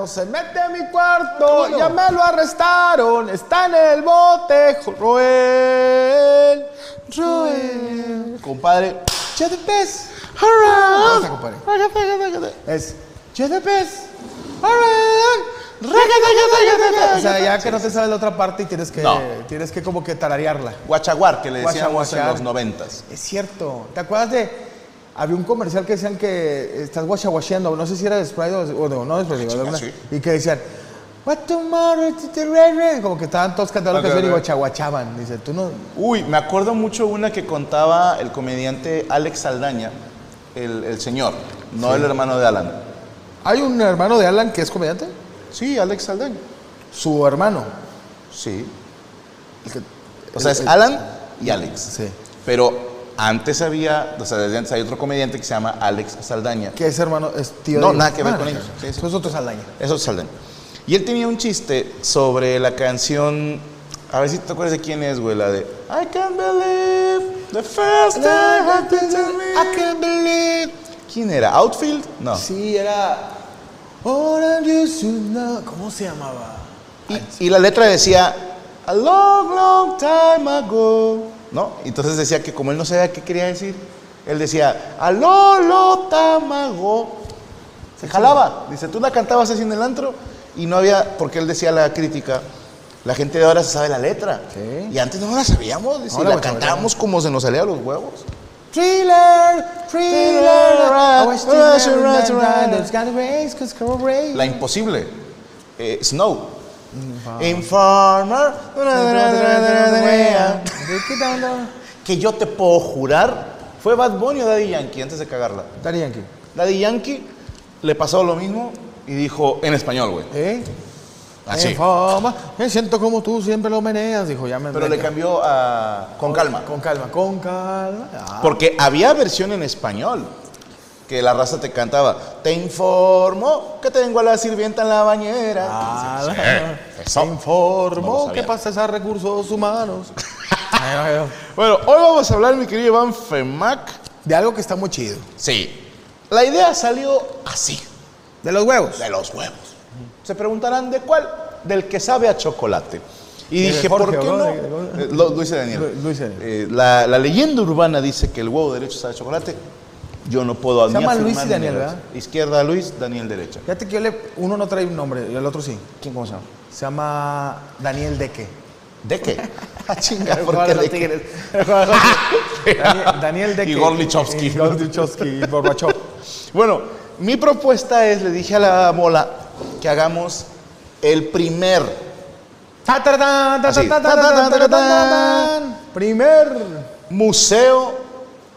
No se mete a mi cuarto, ya me lo arrestaron, está en el bote, Roel. Roel. Compadre, ya de pez. Es, ya de pez. O sea, ya que no te sabes la otra parte y tienes que, tienes que como que tararearla. Guachaguar, que le decíamos en los noventas. Es cierto. ¿Te acuerdas de había un comercial que decían que estás guachaguacheando, no sé si era de Sprite o, no, no de Sprite, y que decían, What tomorrow Como que estaban todos cantando okay, que y guachaguachaban. Dice, tú no. Uy, me acuerdo mucho una que contaba el comediante Alex Saldaña, el, señor, no el hermano de Alan. ¿Hay un hermano de Alan que es comediante? Sí, Alex Saldaña. ¿Su hermano? Sí. o sea, es Alan y Alex. Sí. Pero antes había, o sea, desde antes hay otro comediante que se llama Alex Saldaña. ¿Qué es hermano? ¿Es tío No, nada que ver con ellos. Sí, Eso es otro Saldaña. Eso es Saldaña. Y él tenía un chiste sobre la canción. A ver si te acuerdas de quién es, güey, la de I can't believe the first time happened to me. I can't believe. ¿Quién era? ¿Outfield? No. Sí, era. ¿Cómo se llamaba? Y, y la letra decía A long, long time ago. ¿No? Entonces decía que como él no sabía qué quería decir, él decía, alolo tamago. Se jalaba. Dice, tú la cantabas así en el antro y no había, porque él decía la crítica, la gente de ahora se sabe la letra. Sí. Y antes no la sabíamos, dice, la la cantábamos como se nos salía a los huevos. Thriller, thriller, I was Rush, thriller, rush, and La. Eh. Que yo te puedo jurar. Fue Bad Bunny o Daddy Yankee antes de cagarla. Daddy Yankee. Daddy Yankee le pasó lo mismo y dijo en español, güey. ¿Eh? Así. En fama, me siento como tú siempre lo meneas, dijo, ya me Pero le cambió a con calma. Con calma, con calma. Ah, Porque había versión en español que la raza te cantaba. Te informo que tengo a la sirvienta en la bañera. ah, Sí, eso. Te informo No que pasas a recursos humanos. Bueno, hoy vamos a hablar, mi querido Iván Femac. de algo que está muy chido. Sí. La idea salió así. De los huevos. De los huevos. Se preguntarán de cuál. Del que sabe a chocolate. Y dije, Jorge, ¿por qué ¿o no? no? Eh, Lo, dice Daniel. Lu- lo dice Daniel. Eh, la, la leyenda urbana dice que el huevo derecho sabe a chocolate. Yo no puedo Se ni llama Luis y ni Daniel. ¿verdad? Izquierda Luis, Daniel derecha. Fíjate que yo le- uno no trae un nombre y el otro sí. ¿Quién cómo se llama? Se llama Daniel Deque. ¿De qué? Ah, chinga, ¿por qué de de? Tigres. Daniel, Daniel Deque. Y Gorlichowski. Y Gorlichowski y Gorbachev. Bueno, mi propuesta es, le dije a la bola que hagamos el primer Así. Primer. museo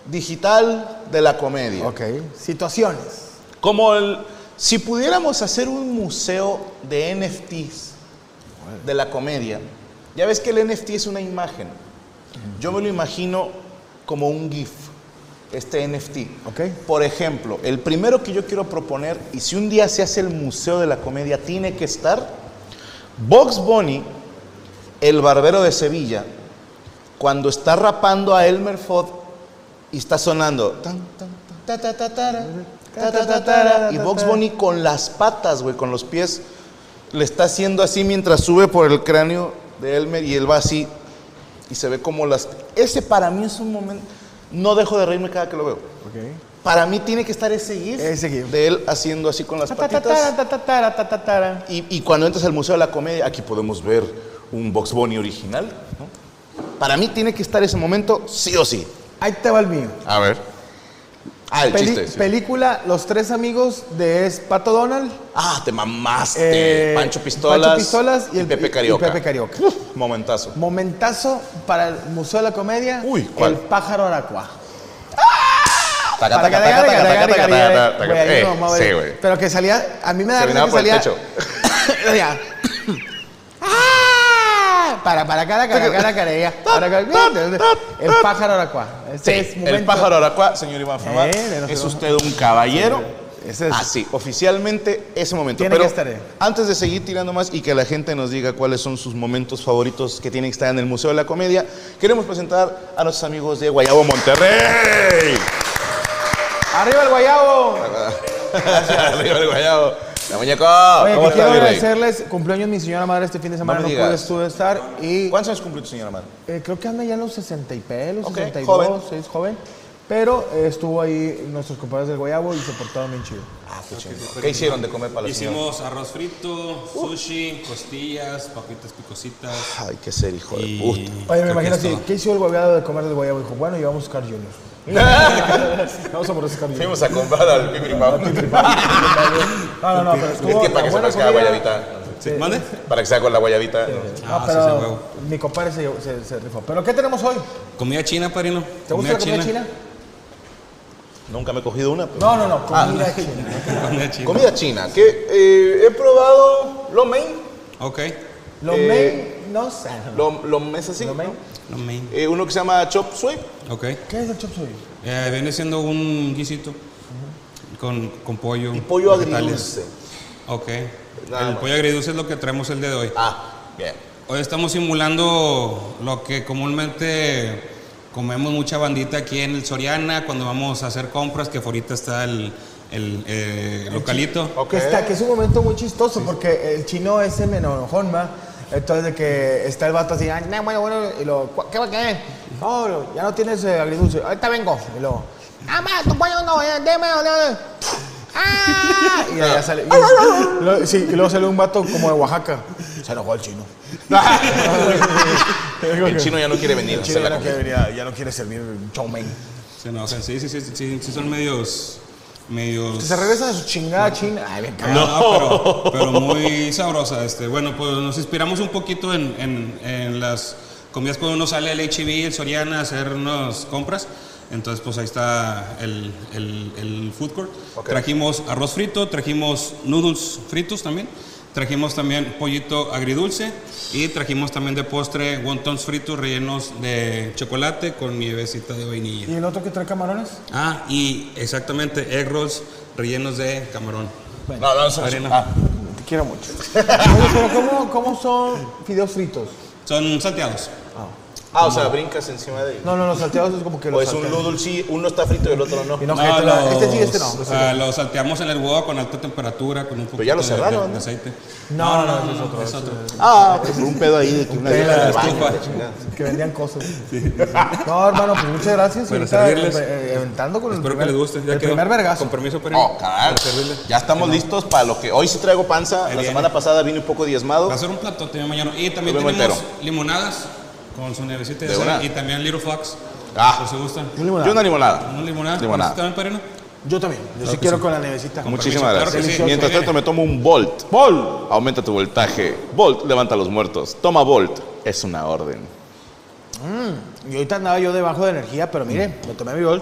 digital de la comedia. Ok. Situaciones. Como el, si pudiéramos hacer un museo de NFTs de la comedia, ya ves que el NFT es una imagen. Yo me lo imagino como un GIF, este NFT. Ok. Por ejemplo, el primero que yo quiero proponer, y si un día se hace el museo de la comedia, tiene que estar Box Bunny, el barbero de Sevilla, cuando está rapando a Elmer Fudd y está sonando. Y Box Bunny con las patas, güey, con los pies, le está haciendo así mientras sube por el cráneo de Elmer y él va así y se ve como las. Ese para mí es un momento. No dejo de reírme cada que lo veo. Para mí tiene que estar ese GIF, Ese GIF. de él haciendo así con las Ta, ta, ta, patitas. ta, ta, ta, ta, ta, ta. Y, y cuando entras al Museo de la Comedia, aquí podemos ver un Box Bunny original. ¿no? Para mí tiene que estar ese momento sí o sí. Ahí te va el mío. A ver. Ah, el chiste. Sí. Película Los Tres Amigos de es Pato Donald. Ah, te mamaste. Eh, Pancho Pistolas. Pancho Pistolas y, y el, Pepe Carioca. Y Pepe Carioca. Uf, momentazo. Momentazo para el Museo de la Comedia. Uy, ¿cuál? El pájaro aracuá. ¡Ah! Eh, Pero que salía, a mí me da risa que salía. Para, para, cara, cara, cara, cara, El pájaro aracuá. Este es Sí, momento- el pájaro aracua, señor Iván Fama, Eh, es usted un caballero. Ese es- Así, oficialmente ese momento. Tiene Pero que estar, eh. antes de seguir tirando más y que la gente nos diga cuáles son sus momentos favoritos que tienen que estar en el Museo de la Comedia, queremos presentar a nuestros amigos de Guayabo Monterrey. ¡Arriba el guayabo! Arriba el Guayabo. La muñeco, Oye, ¿cómo que está, quiero agradecerles cumpleaños mi señora madre este fin de semana, No no, pude estuve estar y ¿Cuántos años cumplió tu señora madre? eh, creo que anda ya en los 60 y pelos, Ok, 62, joven. sí, es joven. Pero eh, estuvo ahí nuestros compañeros del Guayabo y se portaron bien chido. Ah, qué chido. ¿Qué hicieron de comer para la señora? Hicimos arroz frito, sushi, costillas, papitas picositas. Ay, qué ser hijo de Y puta. Oye, me creo imagino así. ¿qué hizo el Guayabo de comer del Guayabo? Dijo, bueno, y vamos a buscar Junior. Vamos a Junior. Fuimos a comprar al Pipiripao. No, no, no, pero Es estuvo que para que se parezca la guayabita. ¿Mande? Para que sea con la guayabita. Ah, sí, huevo. mi compadre se, se, se rifó. ¿Pero qué tenemos hoy? Comida china, padrino. ¿Te gusta la comida china? Nunca me he cogido una. pero- No, no, no, Ah, comida china. Comida china. Comida china. Que eh, he probado lo main. Ok. Lo Eh, main, no sé. Lo, lo mes así. Lo main. Lo main. Eh, uno que se llama chop suey. Ok. ¿Qué es el chop suey? Eh, viene siendo un guisito con, con pollo. Y pollo vegetales. agridulce. Ok. Nada el más. pollo agridulce es lo que traemos el día de hoy. Ah, bien. Hoy estamos simulando lo que comúnmente comemos mucha bandita aquí en el Soriana cuando vamos a hacer compras, que ahorita está el, el, eh, localito. Ok. Que, está, que es un momento muy chistoso porque el chino ese me enojón, ¿va? Entonces de que está el vato así, "Ay, no, bueno, bueno, y lo, "¿Cu- ¿qué va a qué? No, ya no tienes eh, agridulce. Ahorita vengo. Y luego, ah, ma, tu pollo no, eh, deme, deme. ¡Ah! Y ya sale. Y, luego- sí, y luego sale un vato como de Oaxaca. Se enojó el chino. El chino ya no quiere venir. El chino ya no, quiere, venir, ya no quiere servir mein. Se enojan, sí, sí, sí, sí, sí, son medios. Medios Se regresa de su chingada china. Ay. No, pero, pero muy sabrosa. Este. Bueno, pues nos inspiramos un poquito en, en- en las comidas cuando uno sale al HB, el Soriana, a hacer unas compras. Entonces, pues ahí está el, el- el food court. Trajimos arroz frito, trajimos noodles fritos también. Trajimos también pollito agridulce y trajimos también de postre wontons fritos rellenos de chocolate con nievecita de vainilla. ¿Y el otro que trae camarones? Ah, y exactamente egg rolls rellenos de camarón. No, no, no, no. Arena. Ah, Te quiero mucho. Oye, pero ¿cómo, ¿cómo son fideos fritos? Son salteados. Ah, o sea, brincas encima de ellos. No, no, los salteados es como que O los es un saltean. noodle, sí, uno está frito y el otro no. Y no, gente, la- este sí, este no. los- los ah, salteados. los salteamos en el huevo con alta temperatura, con un poquito ya lo de- cerraron, de, de ¿no? aceite. No, no, no, ese es otro, es ese otro. Ah, pues un pedo ahí de que una baño, estufa. la chingada. Que vendían cosas. No, hermano, pues muchas gracias. Ahorita, servirles. eh, eh, aventando con Espero el que primer, les guste. Ya el quedó. primer vergazo. Con permiso, pero Oh, caray. Ya estamos listos para lo que hoy sí traigo panza. La viene. semana pasada vine un poco diezmado. Va a ser un plato también mañana. Y también Lo vemos tenemos entero. limonadas con su nievecita de sal una. y también Little Fox. Ah. Por si gustan. Yo una limonada. Una limonada. Limonada. ¿Usted también, padrino? Yo también. Yo sí quiero sí. con la nevecita. Muchísimas permiso, gracias. sí. Mientras Viene. tanto me tomo un Volt. Volt. Aumenta tu voltaje. Volt levanta a los muertos. Toma Volt. Es una orden. Y ahorita andaba yo debajo de energía, pero mire, me tomé mi gol.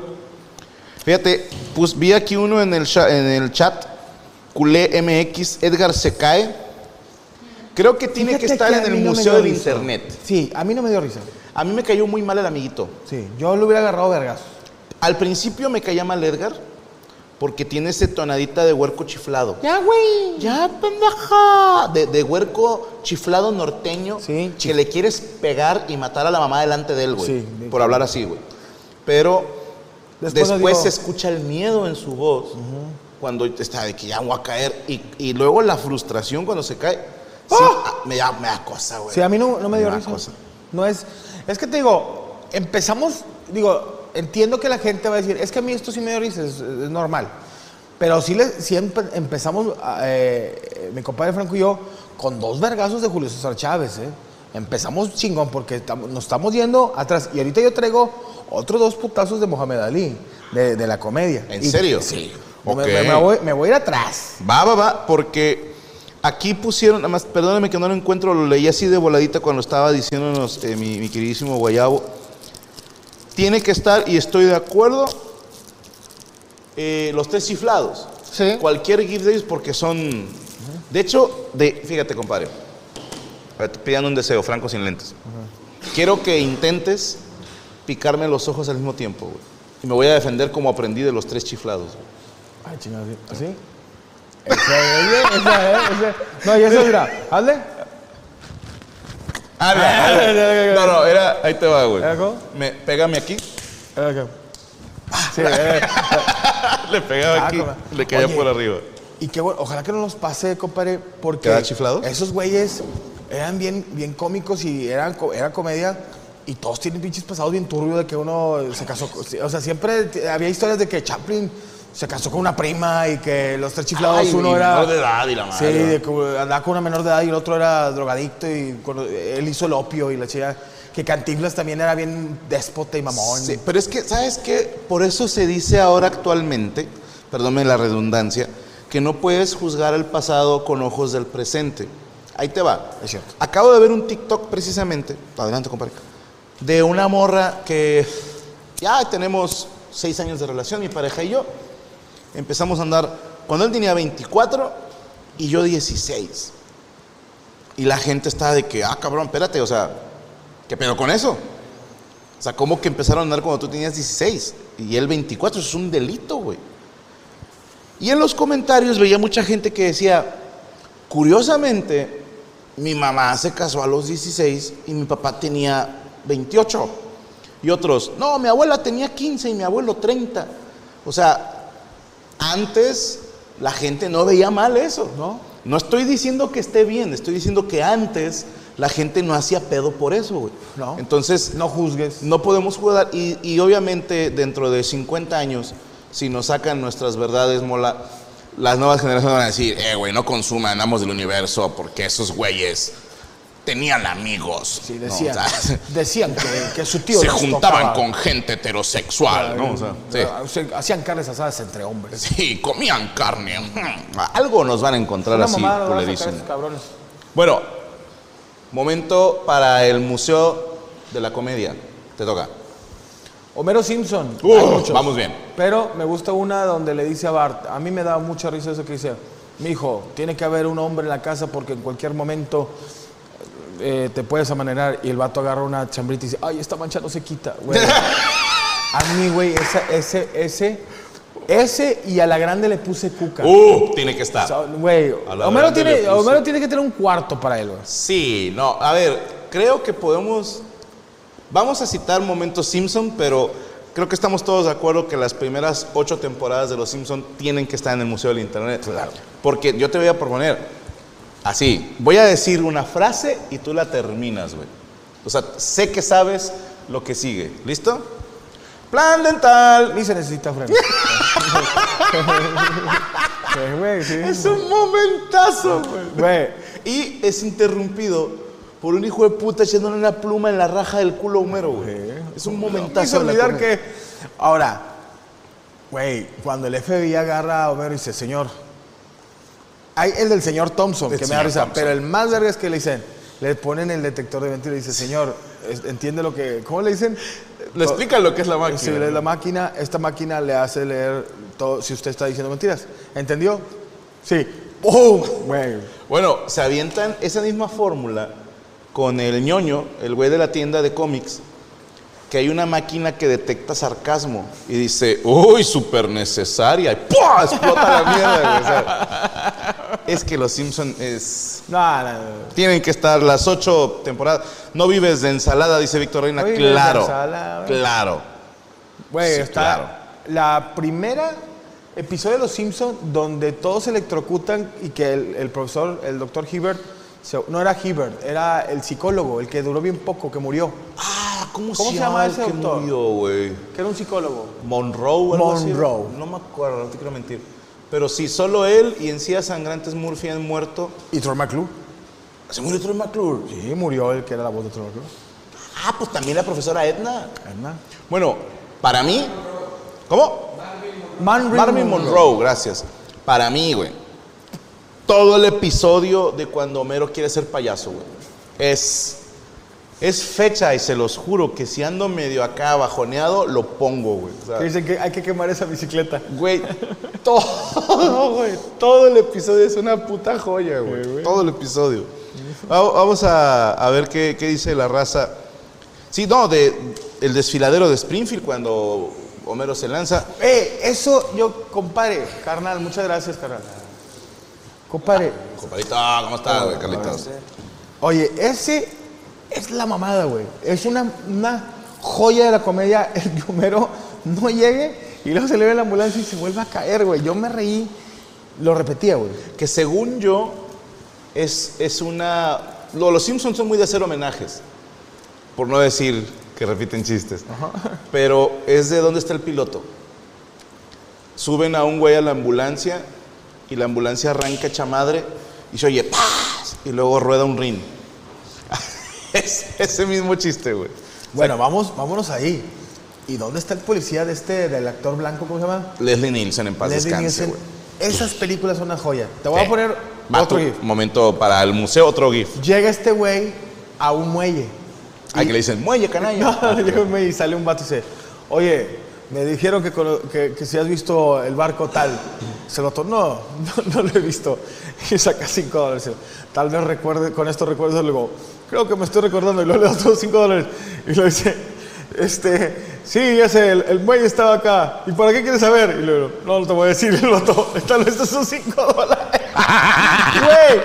Fíjate, pues vi aquí uno en el, en el chat. Culé MX. Edgar se cae. Creo que tiene que estar que en el no Museo del risa. Internet. Sí, a mí no me dio risa. A mí me cayó muy mal el amiguito. Sí, yo lo hubiera agarrado vergas. Al principio me caía mal Edgar porque tiene ese tonadita de huerco chiflado. Ya, güey. Ya, pendeja. De, de huerco chiflado norteño Sí, que le quieres pegar y matar a la mamá delante de él, güey. Sí, por hablar así, güey. Pero Después después, no digo- se escucha el miedo en su voz cuando está de que ya voy a caer. Y, y luego la frustración cuando se cae. Sí, ah, me, da, me da cosa, güey. Sí, a mí no, no me dio da risa. cosa. No es. Es que te digo, empezamos. Digo, entiendo que la gente va a decir, es que a mí esto sí me dio risa, es, es normal. Pero sí, le, sí empe- empezamos, eh, mi compadre Franco y yo, con dos vergazos de Julio César Chávez, ¿eh? Empezamos chingón porque nos estamos yendo atrás. Y ahorita yo traigo otros dos putazos de Mohamed Ali, de, de la comedia. ¿En Y- serio? Sí. Ok. Me, me- me voy, me voy a ir atrás. Va, va, va, porque aquí pusieron, nada más, perdóname que no lo encuentro, lo leí así de voladita cuando estaba diciéndonos eh, mi, mi queridísimo Guayabo. Tiene que estar, y estoy de acuerdo, eh, los tres chiflados. Sí. Cualquier gift de ellos porque son... De hecho, de, fíjate, compadre. Pidan un deseo, Franco sin lentes. Quiero que intentes picarme los ojos al mismo tiempo, güey. Y me voy a defender como aprendí de los tres chiflados. güey. Ay, chingada, ¿así? Esa No, y eso, mira, hazle. Ah, mira, a ver. No, no, era. Ahí te va, güey. ¿Era cómo? Me, pégame aquí. Sí, Le pegaba Ah, aquí. Le caía Oye. por arriba. y qué bueno, ojalá que no nos pase, compadre, porque ¿Queda chiflados? esos güeyes eran bien, bien cómicos y eran, era comedia y todos tienen pinches pasados bien turbios de que uno se casó, o sea, siempre había historias de que Chaplin se casó con una prima y que los tres chiflados, Ay, uno y era... menor de edad y la Sí, madre. de que andaba con una menor de edad y el otro era drogadicto y él hizo el opio y la chica... Que Cantinflas también era bien déspota y mamón. Sí, pero es que, ¿sabes qué? Por eso se dice ahora actualmente, perdónme la redundancia, que no puedes juzgar el pasado con ojos del presente. Ahí te va. Es cierto. Acabo de ver un TikTok precisamente, adelante compadre, de una morra que ya tenemos seis años de relación, mi pareja y yo. Empezamos a andar cuando él tenía 24 y yo 16. Y la gente estaba de que, ah, cabrón, espérate, o sea, ¿qué pedo con eso? O sea, ¿cómo que empezaron a andar cuando tú tenías 16 y él 24? Eso es un delito, güey. Y en los comentarios veía mucha gente que decía, curiosamente, mi mamá se casó a los 16 y mi papá tenía 28. Y otros, no, mi abuela tenía 15 y mi abuelo 30. O sea, antes la gente no veía mal eso. No. No estoy diciendo que esté bien, estoy diciendo que antes la gente no hacía pedo por eso, güey. No. Entonces, No juzgues. no podemos jugar. Y, y obviamente, dentro de 50 años, si nos sacan nuestras verdades, mola, las nuevas generaciones van a decir, eh, güey, no consuman Amos del Universo porque esos güeyes tenían amigos. Sí, ¿no? decían, O sea, decían que, que su tío se les juntaban tocaba. con gente heterosexual, ¿no? O sea, sí. Hacían carnes asadas entre hombres. Sí, comían carne. Mm, Algo nos van a encontrar Una así, culerísimo. esos cabrones. Bueno, momento para el Museo de la Comedia. Te toca. Homero Simpson. Uh, hay muchos. vamos bien. Pero me gusta una donde le dice a Bart, a mí me da mucha risa eso que dice, mi hijo, tiene que haber un hombre en la casa porque en cualquier momento eh, te puedes amanerar y el vato agarra una chambrita y dice, ay, esta mancha no se quita, güey. a mí, güey, ese, ese, ese y a la grande le puse cuca. Uh, tiene que estar. Güey, A la Homero tiene, Homero tiene que tener un cuarto para él, güey. Sí, no, a ver, creo que podemos. Vamos a citar momentos Simpson, pero creo que estamos todos de acuerdo que las primeras ocho temporadas de Los Simpson tienen que estar en el Museo del Internet. Claro. Porque yo te voy a proponer, así, voy a decir una frase y tú la terminas, güey. O sea, sé que sabes lo que sigue. ¿Listo? Plan dental. Ni se necesita freno. Sí. Es un momentazo, güey. Y es interrumpido por un hijo de puta echándole una pluma en la raja del culo a Homero, güey. Es un No momentazo. de la olvidar que. Ahora, güey, cuando el FBI agarra a Homero y dice, señor. Hay el del señor Thompson, El que me da risa, Thompson. pero el más verga es que le dicen, le ponen el detector de mentiras y dice, señor, entiende lo que. ¿Cómo le dicen? Le explica lo que es la máquina. La máquina, esta máquina le hace leer todo si usted está diciendo mentiras. ¿Entendió? Sí. ¡Pum! Bueno, se avientan esa misma fórmula con el ñoño, el güey de la tienda de cómics, que hay una máquina que detecta sarcasmo y dice, uy, súper necesaria, y ¡pua! explota la mierda, güey. O sea, es que los Simpson es... No, no, no. Tienen que estar las ocho temporadas. No vives de ensalada, dice Víctor Reina. No claro, ensalada, claro. Güey, Sí, está claro. la primera episodio de Los Simpsons donde todos se electrocutan y que el, el profesor, el doctor Hibbert, no era Hibbert, era el psicólogo, el que duró bien poco, que murió, Ah, ¿cómo, ¿Cómo se, llama ese que doctor? murió, güey? que era un psicólogo. Monroe, algo así. Monroe. No me acuerdo, no te quiero mentir. Pero sí, solo él y Encías Sangrantes Murphy han muerto. ¿Y Troy McClure? ¿Se murió Troy McClure? Sí, murió el que era la voz de Troy McClure. Ah, pues también la profesora Edna. Edna. Bueno, para mí... ¿Cómo? Marvin, Marvin Monroe, gracias. Para mí, güey. Todo el episodio de cuando Homero quiere ser payaso, güey. Es, es fecha y se los juro que si ando medio acá bajoneado, lo pongo, güey. O sea, Que dicen que hay que quemar esa bicicleta. Güey, todo, güey, todo el episodio es una puta joya, güey. Todo el episodio. Va- Vamos a, a ver qué, qué dice la raza. Sí, no, de el desfiladero de Springfield cuando Homero se lanza. Eh, eso yo, compadre, carnal, muchas gracias, carnal. Compadre, Compadrito, ¿cómo estás, güey, Carlitos? Oye, ese es la mamada, güey. Es una, una joya de la comedia el que Homero no llegue y luego se le ve la ambulancia y se vuelve a caer, güey. Yo me reí, lo repetía, güey. Que según yo, es, es una... lo- los Simpsons son muy de hacer homenajes. Por no decir que repiten chistes. Pero es de dónde está el piloto. Suben a un güey a la ambulancia y la ambulancia arranca hecha madre y se oye ¡paz! y luego rueda un ring. es ese mismo chiste, güey. Bueno, vamos, vámonos ahí. ¿Y dónde está el policía de este, del actor blanco, cómo se llama? Leslie Nielsen en paz Leslie descanse, Nielsen. Esas películas son una joya. Te voy Sí. a poner Va, otro gif. Momento para el museo, otro GIF. Llega este güey a un muelle. Ay, que le dicen, muelle, canalla. No, llega un y sale un vato y dice, oye, me dijeron que, que- que si has visto el barco tal. Se lo no, no, no lo he visto. Y saca cinco dólares. Tal vez recuerde, con esto recuerdo, luego, creo que me estoy recordando y luego le da otros cinco dólares. Y lo dice, este, sí, ya sé, el, el muelle estaba acá. ¿Y para qué quieres saber? Y luego, no, no te voy a decir. El vato, tal vez estos son cinco dólares. Güey,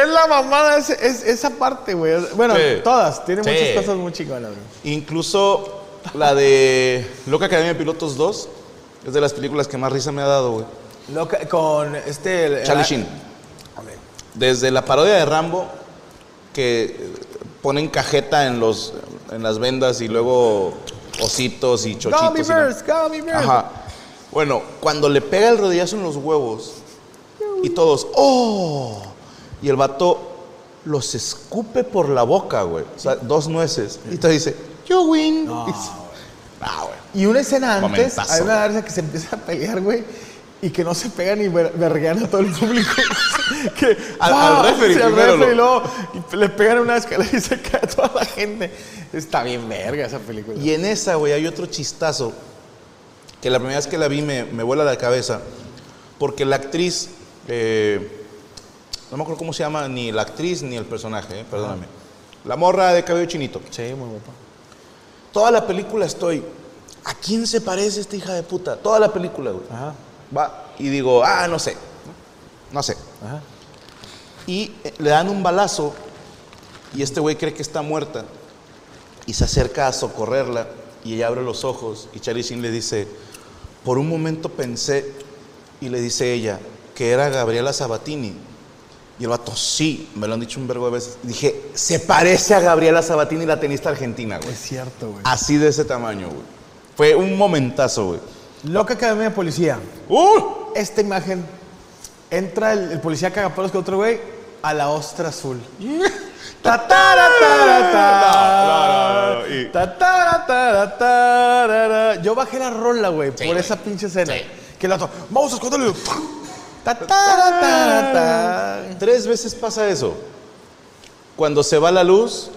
es la mamada es, es- esa parte, güey. Bueno, Sí. todas, tiene Sí. muchas cosas muy chingonas, güey. Incluso la de Loca Academia de Pilotos 2 es de las películas que más risa me ha dado, güey. Loca- con este. el- Charlie Sheen. Desde la parodia de Rambo, que ponen cajeta en, los, en las vendas y luego ositos y chochitos. Gummy y no- bears, gummy bears. Ajá. Bueno, cuando le pega el rodillazo en los huevos y todos, ¡oh! Y el vato los escupe por la boca, güey. O sea, dos nueces. Y te dice, ¡You win! Y dice, Ah, güey. Y una escena antes, hay una garza que se empieza a pelear, güey, y que no se pegan y ver- verguean a todo el público. que, Al- ¡ah! al referee Sí, al primero referee, lo- y luego le pegan una escalera y se cae toda la gente. Está bien verga esa película. Y en esa, güey, hay otro chistazo que la primera vez que la vi me, me vuela la cabeza. Porque la actriz, eh, no me acuerdo cómo se llama, ni la actriz ni el personaje, eh, perdóname. La morra de cabello chinito. Sí, muy guapa. Toda la película estoy, ¿a quién se parece esta hija de puta? Toda la película, güey. Ajá, Va, y digo, ah, no sé, no sé. ajá. Y eh, le dan un balazo y este güey cree que está muerta y se acerca a socorrerla y ella abre los ojos y Charlie Sheen le dice, por un momento pensé y le dice ella que era Gabriela Sabatini. Y el vato, sí, me lo han dicho un verbo de veces. Dije, se parece a Gabriela Sabatini, la tenista argentina, güey. Es cierto, güey. Así de ese tamaño, güey. Fue un momentazo, güey. Loca Academia de Policía. ¡Uh! Esta imagen, entra el, el policía cagapalos que otro güey a la ostra azul. Yo bajé la rola, güey, por esa pinche escena. Que el otro, vamos a esconderlo. Tres veces pasa eso. Cuando se va la luz,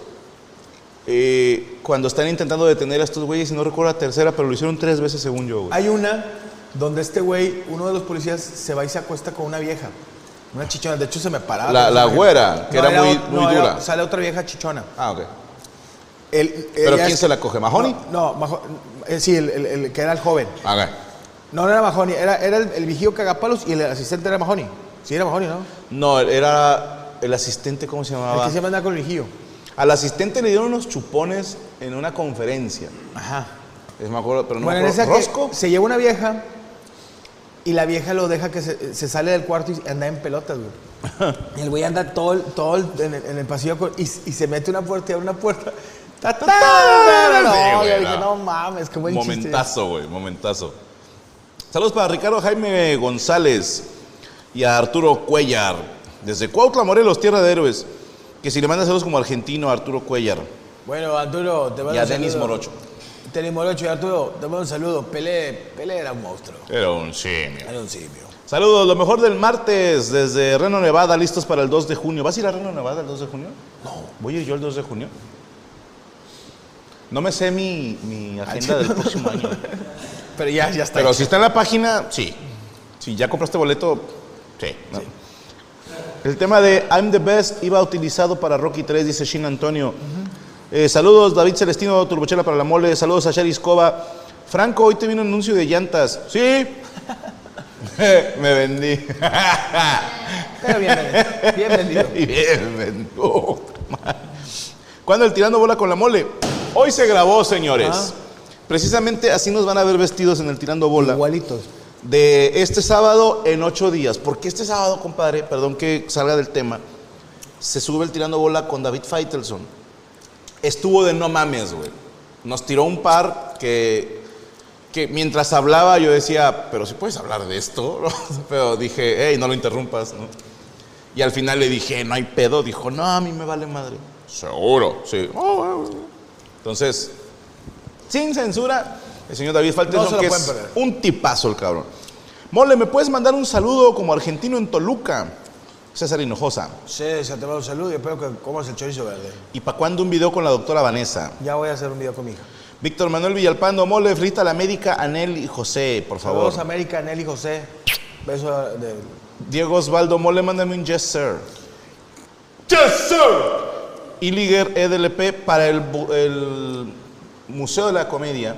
eh, cuando están intentando detener a estos güeyes, y no recuerdo la tercera, pero lo hicieron tres veces según yo, güey. Hay una donde este güey, uno de los policías, se va y se acuesta con una vieja. Una chichona. De hecho, se me paraba. La- la güera, que era muy- muy era- dura. sale otra vieja chichona. Ah, ok. El- ¿Pero quién es- se la coge? ¿Mahoney? No, no, Majo- eh, sí, el, el- el que era el joven. Ah. No, no era Mahoney, era, era el, el vigío cagapalos y el asistente era Mahoney. Sí, era Mahoney, ¿no? No, era el asistente, ¿cómo se El llamaba? que se manda con el vigío. Al asistente le dieron unos chupones en una conferencia. Ajá. Es, me acuerdo, pero no bueno, me en esa acuerdo. ¿Rosco? se lleva una vieja y la vieja lo deja que se, se sale del cuarto y anda en pelotas, güey. Y el güey anda todo, el- todo el- en, el, en el pasillo con- y, y se mete una puerta y abre una puerta. Ta, ta, ta, ta, no, Sí, güey, dije, no. no mames, qué buen chiste. Momentazo, güey, momentazo. Saludos para Ricardo Jaime González y a Arturo Cuellar. Desde Cuautla, Morelos, Tierra de Héroes. Que si le manda saludos como argentino a Arturo Cuellar. Bueno, Arturo, te mando Y a Denis. Morocho. Denis Morocho y Arturo, te mando un saludo. Pelé, Pelé era un monstruo. Era un simio. Era un simio. Saludos, lo mejor del martes desde Reno, Nevada, listos para el 2 de junio. ¿Vas a ir a Reno, Nevada el 2 de junio? No. ¿Voy a ir yo el 2 de junio? No me sé mi, mi agenda del próximo año. Pero ya, ya está. Pero hecho. si está en la página, sí. Si ya compraste boleto, sí. ¿no? El tema de I'm the Best iba utilizado para Rocky 3, dice Shin Antonio. Eh, saludos, David Celestino, Turbochela para la mole. Saludos a Shari Escoba. Franco, hoy te vino un anuncio de llantas. Sí. Me vendí. Pero bien, vendido, bien vendido. Y bien vendido. ¿Cuándo el tirando bola con la mole? Hoy se grabó, señores. Precisamente así nos van a ver vestidos en el tirando bola. Igualitos. de este sábado en ocho días. Porque este sábado, compadre, perdón que salga del tema, se sube el tirando bola con David Feitelson. Estuvo de no mames, güey. Nos tiró un par que, que mientras hablaba yo decía, pero si puedes hablar de esto, pero dije, hey, no lo interrumpas, ¿no? Y al final le dije, no hay pedo. Dijo, no, a mí me vale madre. Seguro, sí. "Oh, bueno, bueno". Entonces, sin censura, el señor David No que es perder. un tipazo el cabrón. Mole, ¿me puedes mandar un saludo como argentino en Toluca? César Hinojosa. Sí, se te mando un saludo y espero que comas el chorizo verde. ¿Y para cuándo un video con la doctora Vanessa? Ya voy a hacer un video con mi hija. Víctor Manuel Villalpando, Mole, Frita la América, Anel y José, por favor. Saludos América, Nelly José. Beso de... Diego Osvaldo Mole, mándame un yes, sir. Yes, sir. Iliger EDLP para el Museo de la Comedia.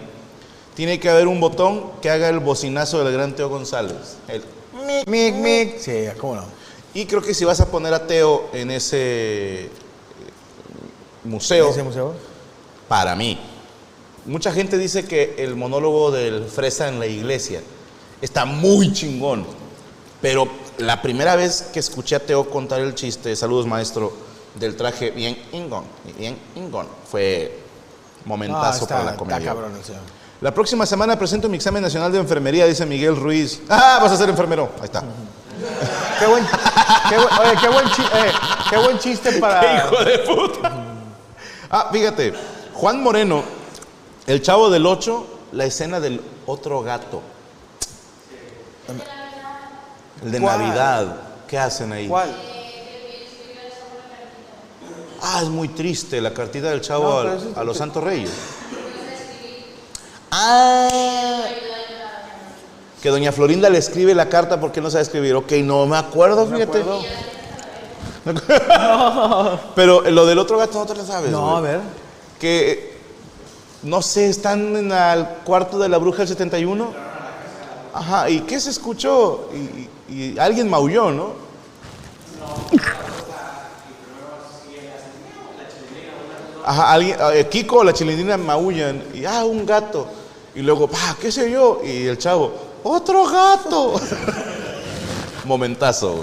Tiene que haber un botón que haga el bocinazo del gran Teo González. El Mic, mic. Sí, cómo no. Y creo que si vas a poner a Teo en ese eh, museo, ¿Ese museo? para mí, mucha gente dice que el monólogo del Fresa en la iglesia está muy chingón, pero la primera vez que escuché a Teo contar el chiste, saludos maestro, del traje bien ingón, bien ingón. Fue Ah, momentazo está, para la está comedia. La próxima semana presento mi examen nacional de enfermería, dice Miguel Ruiz. Ah, vas a ser enfermero. Ahí está. Qué buen, qué buen, oye, qué buen, chi- eh, qué buen chiste para... ¡Qué hijo de puta! Ah, fíjate, Juan Moreno, el chavo del 8, la escena del otro gato. El de ¿Cuál? Navidad. ¿Qué hacen ahí? ¿Cuál? Ah, es muy triste la cartita del chavo No, al- a los Santos Reyes. Ah. Que doña Florinda le escribe la carta porque no sabe escribir. Ok, no me acuerdo, fíjate. Pero lo del otro gato no te lo sabes. No, a ver. Que, no sé, están en el cuarto de la bruja del 71. Ajá, ¿y qué se escuchó? Y, y- y alguien maulló, ¿no? Ajá, alguien, eh, Kiko o la chilindrina maullan y ah, un gato. Y luego, pa, qué sé yo, y el chavo, otro gato. Momentazo,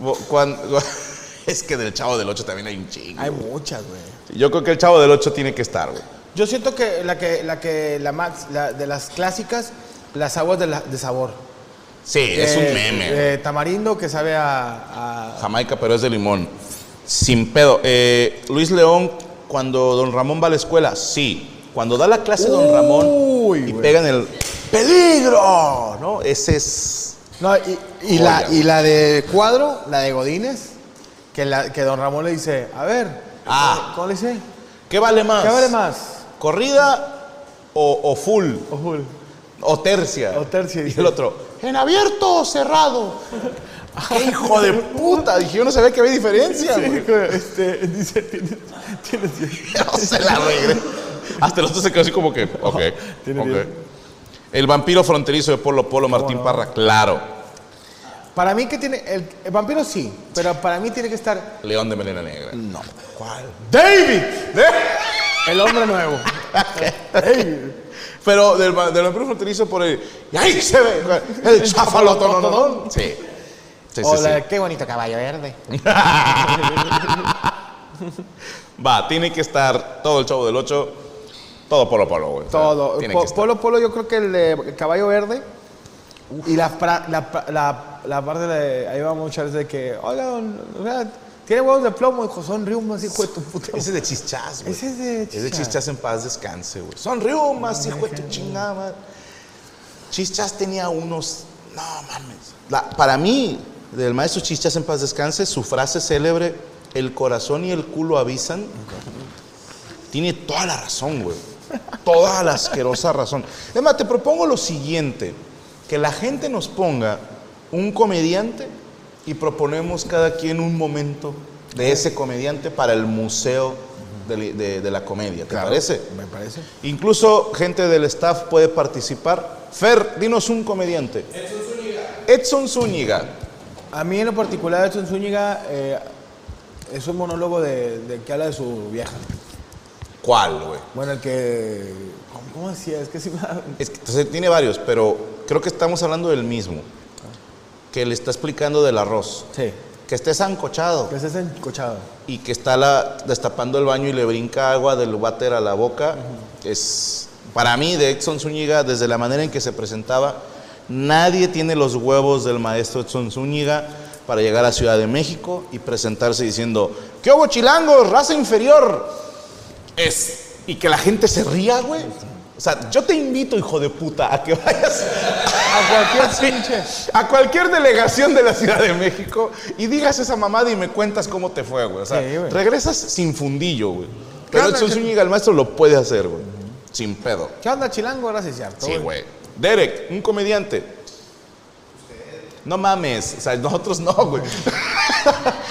güey. Es que del chavo del 8 también hay un chingo. Hay muchas, güey. Yo creo que el chavo del 8 tiene que estar, güey. Yo siento que la que, la que, la más, la, de las clásicas, las aguas de, la- de sabor. Sí, es un Eh, meme. eh, tamarindo que sabe a, a- Jamaica, pero es de limón. Sin pedo. Eh, Luis León, cuando don Ramón va a la escuela, sí. Cuando da la clase don Ramón Uy, y güey. pegan el peligro, ¿no? Ese es. No, y, y la, y la de cuadro, la de Godínez, que, la, que don Ramón le dice, a ver, Ah. ¿cómo le dice? ¿Qué vale más? ¿Qué vale más? ¿Corrida o, o full? Ojo, O tercia. O tercia, Y dice. el otro, ¿en abierto o cerrado? ¡Qué hijo de puta! Dije, yo no sabía que había diferencia, güey. este, dice, tienes, tienes No se la regre. Hasta el otro se quedó así como que, ok, Tiene ok. El vampiro fronterizo de Polo Polo, Martín Parra, claro. Para mí que tiene, el, el vampiro sí, pero para mí tiene que estar León de Melena Negra. No. ¿Cuál? David. El hombre nuevo. David. Pero del, va- del vampiro fronterizo por el... Y ahí se ve el chafalotón. Sí. Sí, sí, o la sí. qué bonito caballo verde. Va, tiene que estar todo el chavo del 8, todo Polo Polo, güey. O sea, Todo. Po- polo Polo, yo creo que el de el caballo verde. Y la, pra- la, la, la parte de. Ahí va muchas veces de que. Oiga, don, o sea, tiene huevos de plomo, hijo, son riumas, hijo de tu puta. Ese es de chichás, güey. Ese es de Es de Chichás. chichás en paz descanse, güey. Son riumas, hijo de tu chingada. madre. Chichás tenía unos. No mames. La- para mí, del maestro Chichás en paz descanse, su frase célebre: el corazón y el culo avisan. Tiene toda la razón, güey. Toda la asquerosa razón. Es más, te propongo lo siguiente: que la gente nos ponga un comediante y proponemos cada quien un momento de ese comediante para el museo de, de- de la comedia. ¿Te Claro, parece? Me parece. Incluso gente del staff puede participar. Fer, dinos un comediante. Edson Zúñiga. Edson Zúñiga. A mí en lo particular, Edson Zúñiga eh, es un monólogo de, de que habla de su vieja. ¿Cuál, güey? Bueno, el que. ¿Cómo, cómo decía? Es que sí Es que, entonces, tiene varios, pero creo que estamos hablando del mismo. Que le está explicando del arroz. Sí. Que esté sancochado. Que es encochado. y que está la, destapando el baño y le brinca agua del váter a la boca, es para mí de Edson Zúñiga, desde la manera en que se presentaba, nadie tiene los huevos del maestro Edson Zúñiga para llegar a Ciudad de México y presentarse diciendo, ¿qué hubo chilangos? Raza inferior. Es, y que la gente se ría, güey. O sea, yo te invito, hijo de puta, a que vayas A cualquier pinche. a cualquier delegación de la Ciudad de México y digas esa mamada y me cuentas cómo te fue, güey. O sea, Sí, güey. regresas sin fundillo, güey. Pero Edson qué- Zúñiga, el maestro, lo puede hacer, güey. Sin pedo. ¿Qué onda, chilango? Gracias, cierto. Sí, güey. Derek, un comediante. No mames, o sea, nosotros no, güey.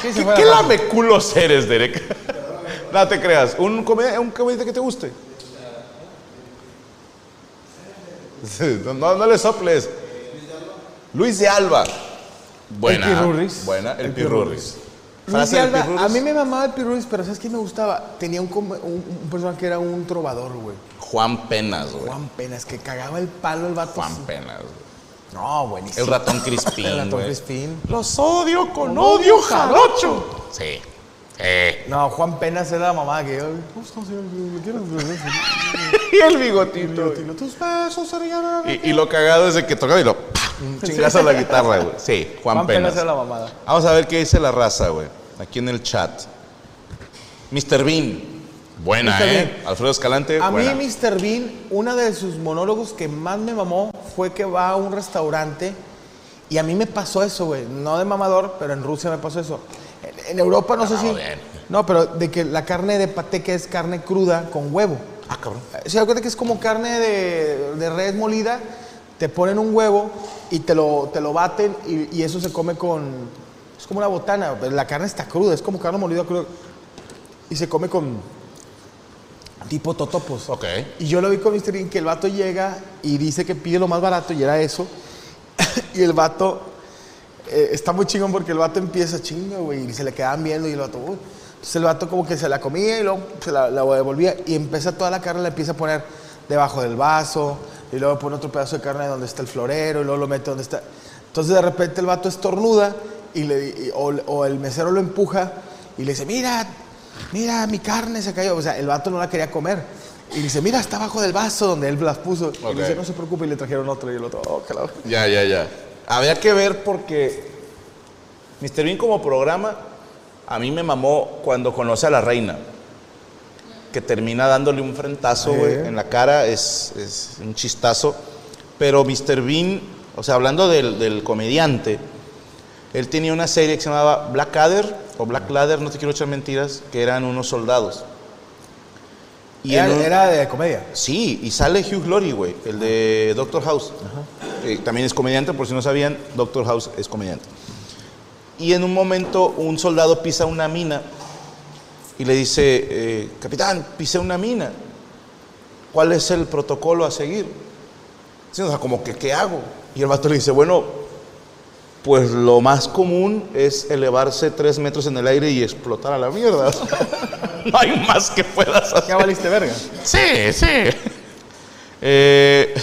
Sí, ¿Qué, qué lameculos eres, Derek? No te creas. ¿Un, comedi- un comediante que te guste? No, le soples. Luis de Alba. Buena. El Pirurris. Buena, el, El Pirurris. Luis de Alba, Pirurris. a mí me mamaba el Pirurris, pero ¿sabes qué me gustaba? Tenía un, un, un personaje que era un trovador, güey. Juan Penas, güey. Juan Penas, que cagaba el palo el vato. Juan. Penas. güey. No, buenísimo. El ratón Crispín, El ratón güey. Crispín. Los odio con odio jarocho. Sí. Eh. No, Juan Penas era la mamá que yo. Y el bigotito. Tilo, Tus besos serían. Y, y lo cagado es de que tocaba y lo. Un chingazo a la guitarra, güey. Sí, Juan, Juan Penas. Penas era la mamada. Vamos a ver qué dice la raza, güey. Aquí en el chat. Mr. Bean. Buena, Mr. ¿eh? Bean. Alfredo Escalante. A buena. mí, Mr. Bean, uno de sus monólogos que más me mamó fue que va a un restaurante y a mí me pasó eso, güey. No de mamador, pero en Rusia me pasó eso. En, Europa no sé si. bien. No, pero de que la carne de que es carne cruda con huevo. Ah, cabrón. ¿Se da cuenta que es como carne de, de res molida? Te ponen un huevo y te lo, te lo baten y, y eso se come con... Es como una botana. La carne está cruda, es como carne molida cruda. Y se come con tipo totopos. Ok. Y yo lo vi con Mr. Bean que el vato llega y dice que pide lo más barato y era eso. y el vato eh, está muy chingón porque el vato empieza chingo, güey, y se le quedaban viendo y el vato, uy. Entonces el vato como que se la comía y luego se la, la devolvía y empieza toda la carne, la empieza a poner debajo del vaso y luego pone otro pedazo de carne donde está el florero y luego lo mete donde está. Entonces de repente el vato estornuda y le, y- o, o el mesero lo empuja y le dice, mira, mira, mi carne se cayó. O sea, el vato no la quería comer. Y dice, mira, está abajo del vaso donde él las puso. Y le dice, no se preocupe, y le trajeron otro y el otro, oh. Ya, ya, ya. Había que ver porque Mr. Bean como programa a mí me mamó cuando conoce a la reina. Que termina dándole un frentazo, güey, en la cara. Es, es un chistazo. Pero Mr. Bean, o sea, hablando del, del comediante, él tenía una serie que se llamaba Blackadder o Black Ladder, no te quiero echar mentiras, que eran unos soldados. Y era, un- era de comedia. Sí, y sale Hugh Glory, güey, el de Doctor House. Eh, también es comediante, por si no sabían, Doctor House es comediante. Y en un momento un soldado pisa una mina y le dice, eh, capitán, pisé una mina. ¿Cuál es el protocolo a seguir? Sí, o sea, como que, ¿qué hago? Y el vato le dice, bueno, pues lo más común es elevarse tres metros en el aire y explotar a la mierda. no hay más que puedas hacer. Ya valiste verga. Sí, sí. Eh,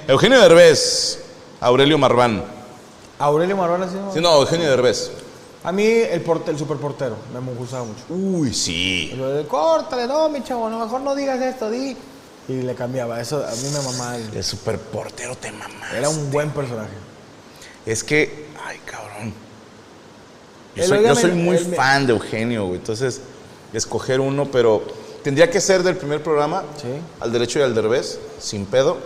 Eugenio Derbez, Aurelio Marván. Aurelio Marván así, ¿no? Sí, no, Eugenio Derbez. A mí el, porte, el superportero me gustaba mucho. Uy, sí. Lo de, Córtale, no, mi chavo, no, mejor no digas esto, di. Y le cambiaba, eso a mí me mamaba. el- El superportero te mamá. Era un buen personaje. Es que, ay, cabrón. Yo soy, yo soy muy fan de Eugenio, güey. Entonces, escoger uno, pero tendría que ser del primer programa Sí. al derecho y al derbez, sin pedo.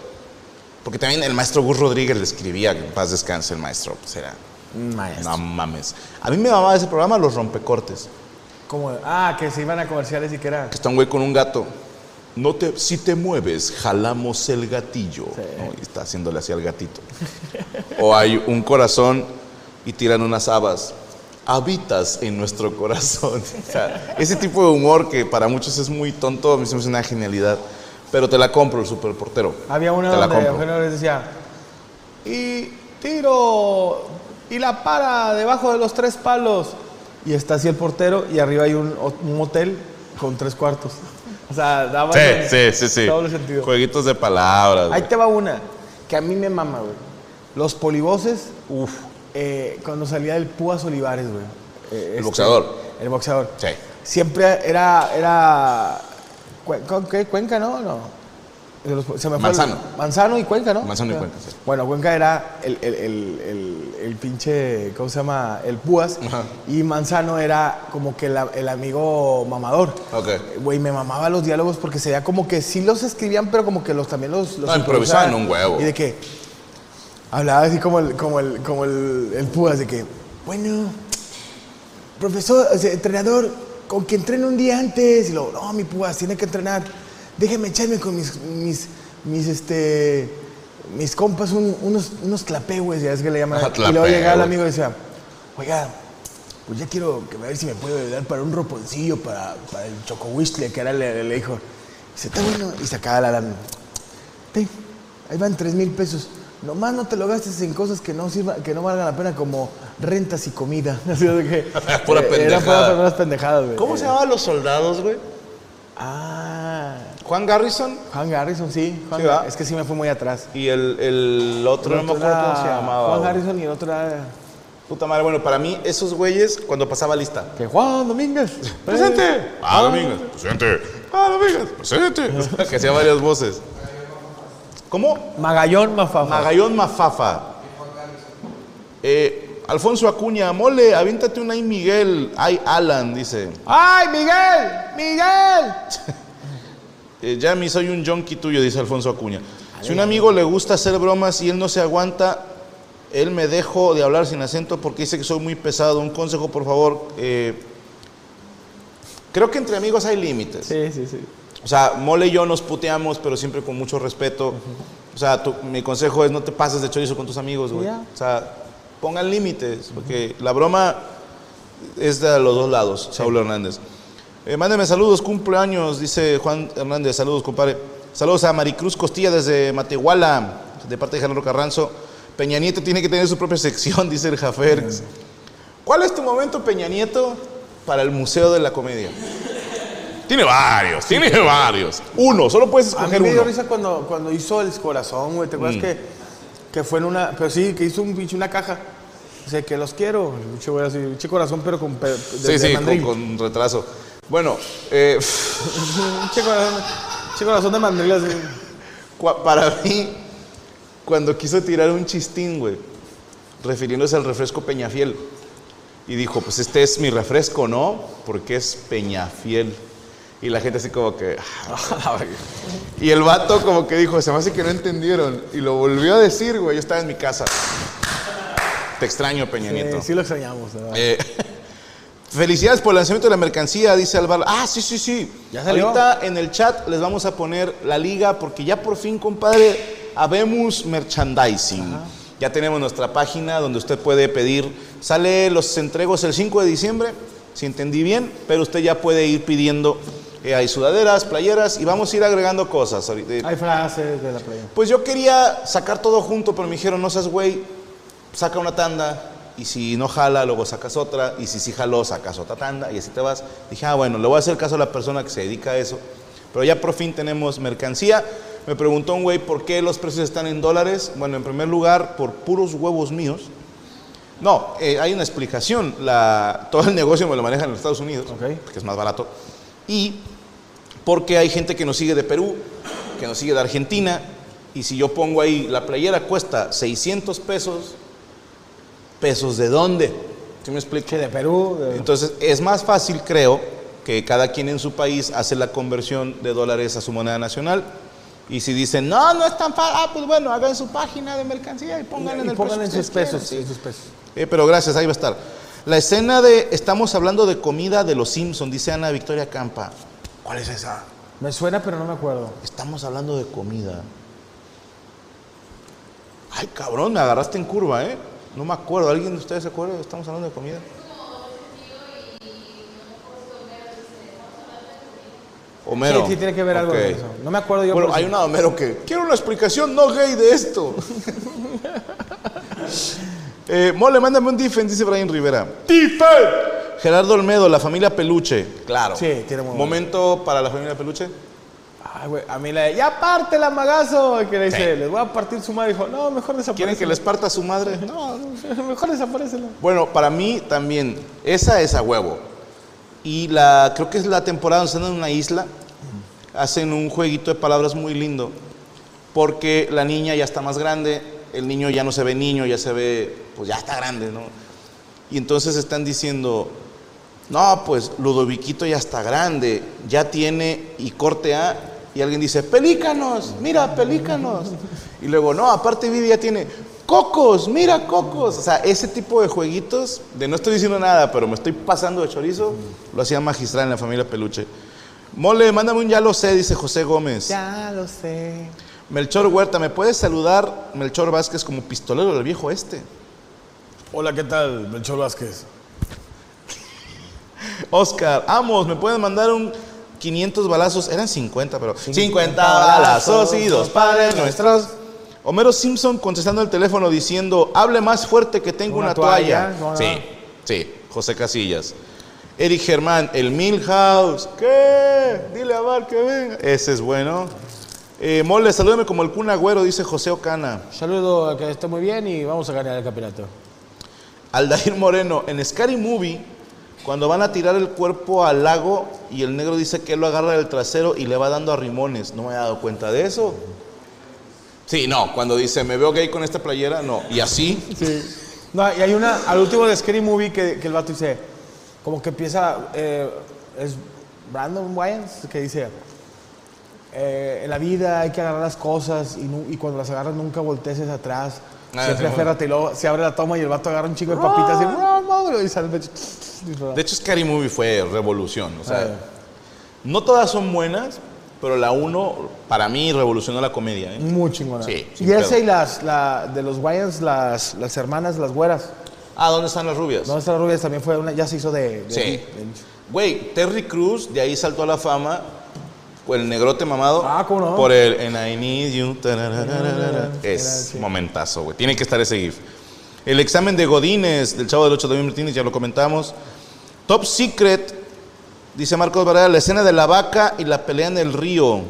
Porque también el maestro Gus Rodríguez le escribía, en paz descanse el maestro. Pues era, Maestro. no mames. A mí me mamaba ese programa, Los Rompecortes. Como, ah, que se iban a comerciales y que era. Que está un güey con un gato. No te, si te mueves, jalamos el gatillo. ¿no? Y está haciéndole así al gatito. o hay un corazón y tiran unas habas. Habitas en nuestro corazón. O sea, ese tipo de humor que para muchos es muy tonto, a mí se me hace una genialidad. Pero te la compro, el superportero. Había una Te donde. Eugenio les decía, y tiro, y la para debajo de los tres palos. Y está así el portero y arriba hay un, un motel con tres cuartos. O sea, daba Sí, sí, sí, sí. doble sentido. Jueguitos de palabras. Ahí güey. te va una que a mí me mama, güey. Los polivoces, uff, cuando salía el Púas Olivares, güey. Eh, este, boxeador. El boxeador. Sí. Siempre era, era, Cue- ¿con ¿qué? Cuenca, ¿no? No. Se me fue el- Manzano. Manzano y Cuenca, ¿no? Manzano y. Cuenca, sí. Bueno, Cuenca era el, el, el, el- el pinche, ¿cómo se llama? El Púas. Ajá. Y Manzano era como que la- el amigo mamador. Ok. Güey, me mamaba los diálogos porque se veía como que sí los escribían, pero como que los también los, los No, improvisaban un huevo. Y de que hablaba así como el, como el, como el, el Púas, de que, bueno, profesor, o sea, entrenador, con que entrene un día antes. Y luego, no, mi Púas, tiene que entrenar. Déjeme echarme con mis, mis, mis, este, mis compas un- unos, unos clapegües, ya es que le llaman. Y luego llegaba el amigo y decía, oiga, pues ya quiero que a ver si me puede ayudar para un roponcillo, para, para el chocowistle, que era el, hijo. Dice, está bueno. Y sacaba la lana. Ten, ahí van tres mil pesos. Nomás no te lo gastes en cosas que no sirva, que no valgan la pena como rentas y comida. Así de que, Pura eh, pendejada. Eran puras puras pendejadas, güey. ¿Cómo se llamaban los soldados, güey? Ah, Juan Garrison Juan Garrison, sí. Juan Sí, ¿va? es que sí me fui muy atrás. y el, el otro, no me acuerdo cómo era se llamaba. Juan. Garrison y el otro era... Puta madre, bueno, para mí, esos güeyes, cuando pasaba lista. Que Juan Domínguez. ¡Presente! ¡Ah, Domínguez! ¡Presente! ¡Ah, Domínguez! ¡Presente! que hacía varias voces. ¿Cómo? Magallón Mafafa. Magallón Mafafa. Eh, Alfonso Acuña, mole, aviéntate una ahí, Miguel. Ay, Alan, dice. ¡Ay, Miguel! ¡Miguel! Eh, Yami, soy un junkie tuyo, dice Alfonso Acuña. Si un amigo le gusta hacer bromas y él no se aguanta, él me dejo de hablar sin acento porque dice que soy muy pesado. Un consejo, por favor. Eh, creo que entre amigos hay límites. Sí, sí, sí. O sea, Mole y yo nos puteamos, pero siempre con mucho respeto. O sea, tu- mi consejo es no te pases de chorizo con tus amigos, güey. O sea, pongan límites, porque la broma es de los dos lados, Saulo Hernández. Eh, mándeme saludos, cumpleaños, dice Juan Hernández. Saludos, compadre. Saludos a Maricruz Costilla desde Matehuala, de parte de Jalero Carranzo. Peña Nieto tiene que tener su propia sección, dice el Jafer. ¿Cuál es tu momento, Peña Nieto, para el Museo de la Comedia? Tiene varios, tiene varios. Uno, solo puedes A mí escoger me dio uno. risa cuando, cuando hizo el corazón, güey. ¿Te acuerdas que, que fue en una. Pero sí, que hizo un pinche una caja. Dice que los quiero. El pinche güey así, pinche corazón, pero con. pe- de- Sí, de sí, con, mandril. con retraso. Bueno, eh, Pinche corazón, pinche corazón de mandril así. cua- para mí, cuando quiso tirar un chistín, güey, refiriéndose al refresco Peñafiel, y dijo, pues este es mi refresco, ¿no? Porque es Peñafiel. Y la gente así como que... "Ah". y el vato como que dijo, se me hace que no entendieron. Y lo volvió a decir, güey, yo estaba en mi casa. Te extraño, Peña Nieto. Eh, sí lo extrañamos, ¿verdad? Eh, felicidades por el lanzamiento de la mercancía, dice Álvaro. Ah, sí, sí, sí. Ya salió. Ahorita en el chat les vamos a poner la liga porque ya por fin, compadre, habemos merchandising. Ya tenemos nuestra página donde usted puede pedir. Sale los entregos el 5 de diciembre, si entendí bien, pero usted ya puede ir pidiendo. Eh, hay sudaderas, playeras y vamos a ir agregando cosas. Hay frases de la playa. Pues yo quería sacar todo junto, pero me dijeron, no seas güey, saca una tanda y si no jala, luego sacas otra y si sí jaló, sacas otra tanda y así te vas. Dije, ah, bueno, le voy a hacer caso a la persona que se dedica a eso. Pero ya por fin tenemos mercancía. Me preguntó un güey por qué los precios están en dólares. Bueno, en primer lugar, por puros huevos míos. No, eh, hay una explicación. La, todo el negocio me lo manejan en los Estados Unidos, que es más barato. Y porque hay gente que nos sigue de Perú, que nos sigue de Argentina, y si yo pongo ahí, la playera cuesta 600 pesos, ¿pesos de dónde? ¿Sí me explico? De Perú. de- Entonces, es más fácil, creo, que cada quien en su país hace la conversión de dólares a su moneda nacional. Y si dicen, no, no es tan fácil, ah, pues bueno, hagan su página de mercancía y pónganle en el pongan en sus pesos, quieran, en sus pesos. eh, pero gracias, ahí va a estar. La escena de estamos hablando de comida de los Simpsons, dice Ana Victoria Campa. ¿Cuál es esa? Me suena, pero no me acuerdo. Estamos hablando de comida. Ay, cabrón, me agarraste en curva, ¿eh? No me acuerdo. ¿Alguien de ustedes se acuerda? Estamos hablando de comida. Homero. Sí, sí, tiene que ver algo de eso. No me acuerdo yo. Bueno, pero hay sí. una de Homero que quiero una explicación no gay de esto. eh, Mole, mándame un difen, dice Brian Rivera. ¡Difen! Gerardo Olmedo, la familia Peluche. Claro. Sí, tiene muy Momento para la familia Peluche. Ay, güey, a mí la de, ya parte la magazo. Que le dice, les voy a partir su madre. Dijo, no, mejor desaparece. ¿Quieren que les parta su madre? No, no, mejor desaparecela. Bueno, para mí también, esa es a huevo. Y la, creo que es la temporada donde están en una isla, hacen un jueguito de palabras muy lindo, porque la niña ya está más grande, el niño ya no se ve niño, ya se ve, pues ya está grande, ¿no? Y entonces están diciendo, no, pues Ludoviquito ya está grande, ya tiene y corte A, y alguien dice, pelícanos, mira, pelícanos. Y luego, no, aparte Vivi ya tiene, cocos, mira, cocos. O sea, ese tipo de jueguitos, de no estoy diciendo nada, pero me estoy pasando de chorizo, lo hacía magistral en la familia Peluche. Mole, mándame un ya lo sé, dice José Gómez. Ya lo sé. Melchor Huerta, ¿me puedes saludar, Melchor Vázquez, como pistolero del viejo este? Hola, ¿qué tal? Melchor Vázquez. Oscar, Amos, ¿me pueden mandar un 500 balazos? Eran 50, pero 50 balazos y dos padres nuestros. Homero Simpson contestando el teléfono diciendo, hable más fuerte que tengo una, Una toalla. Sí, sí, José Casillas. Eric Germán, el Milhouse. ¿Qué? Dile a Bar que venga. Ese es bueno. Eh, Mole, salúdame como el Kun Agüero, dice José Ocana. Saludo, que esté muy bien y vamos a ganar el campeonato. Aldair Moreno, en Scary Movie, cuando van a tirar el cuerpo al lago y el negro dice que él lo agarra del trasero y le va dando a rimones. No me he dado cuenta de eso. Sí, no, cuando dice, me veo gay con esta playera, no. Y así, Sí. No, y hay una, al último de Scary Movie que, que el vato dice, como que empieza, eh, es Brandon Wayans, que dice, eh, en la vida hay que agarrar las cosas y, cuando las agarras nunca voltees atrás. Ah, Siempre sí, aférrate y luego se abre la toma y el vato agarra un chico de papitas y, "No, no", y sale el pecho. De hecho Scary Movie fue revolución. O sea, Ah. no todas son buenas, pero la uno, para mí, revolucionó la comedia. ¿eh? Muy chingona. Sí, y esa y las, la, de los Wayans, las, las hermanas, las güeras. Ah, ¿dónde están las rubias? ¿Dónde está la rubia? También fue una, ya se hizo de... de- Sí. Güey, Terry Cruz, de ahí saltó a la fama, el negrote mamado. Ah, ¿cómo no? Por el And I Need You. tarararara. Es Sí. momentazo, güey. Tiene que estar ese GIF. El examen de Godínez, del chavo del 8 de Martínez, ya lo comentamos. Top Secret, dice Marcos Varela, la escena de la vaca y la pelea en el río.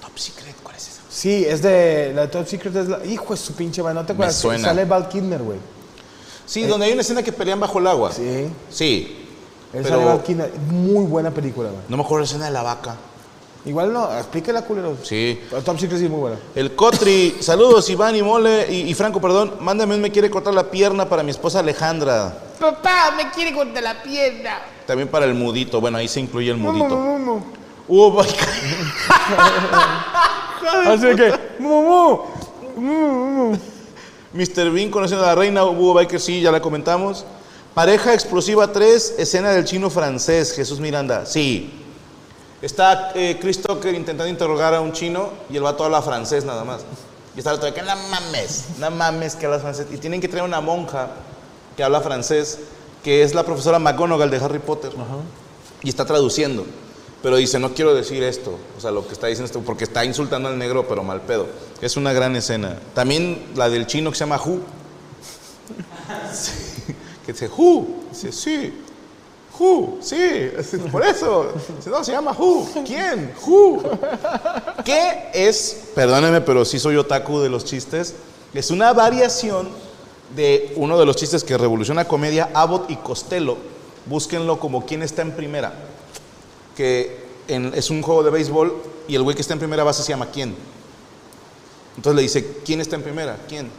Top Secret, ¿cuál es esa? Sí, es de... La de Top Secret es la... Hijo de su pinche madre, ¿no te acuerdas? suena. Sale Val Kilmer, güey. Sí, donde hay una escena que pelean bajo el agua. Sí. Sí. Él Pero- sale Val Kilmer. Muy buena película, güey. No me acuerdo la escena de la vaca. Igual no, explíquela, culero. Sí. Top Secret sí es muy buena. El Cotri, saludos Iván y Mole y, y Franco, perdón, mándame un me quiere cortar la pierna para mi esposa Alejandra. Papá, me quiere cortar la pierna. También para el mudito, bueno, ahí se incluye el mudito. Hubo Biker, Así que, mumu. Mr. Bean conociendo a la reina, Hugo Biker, sí, ya la comentamos. Pareja explosiva 3, escena del chino francés, Jesús Miranda, sí. Está eh, Chris Tucker intentando interrogar a un chino y el vato habla francés nada más. Y está el otro, que no mames, no mames que hablas francés. Y tienen que traer una monja que habla francés, que es la profesora McGonagall de Harry Potter. Y está traduciendo. Pero dice, no quiero decir esto. O sea, lo que está diciendo esto, porque está insultando al negro, pero mal pedo. Es una gran escena. También la del chino que se llama Who. Sí, que dice, Who. Dice, sí. Who, sí, por eso. No, se llama Who. ¿Quién? Who. ¿Qué es? Perdóneme, pero sí soy otaku de los chistes. Es una variación de uno de los chistes que revoluciona comedia, Abbott y Costello. Búsquenlo como quién está en primera. Que es un juego de béisbol y el güey que está en primera base se llama quién. Entonces le dice, ¿quién está en primera? ¿Quién?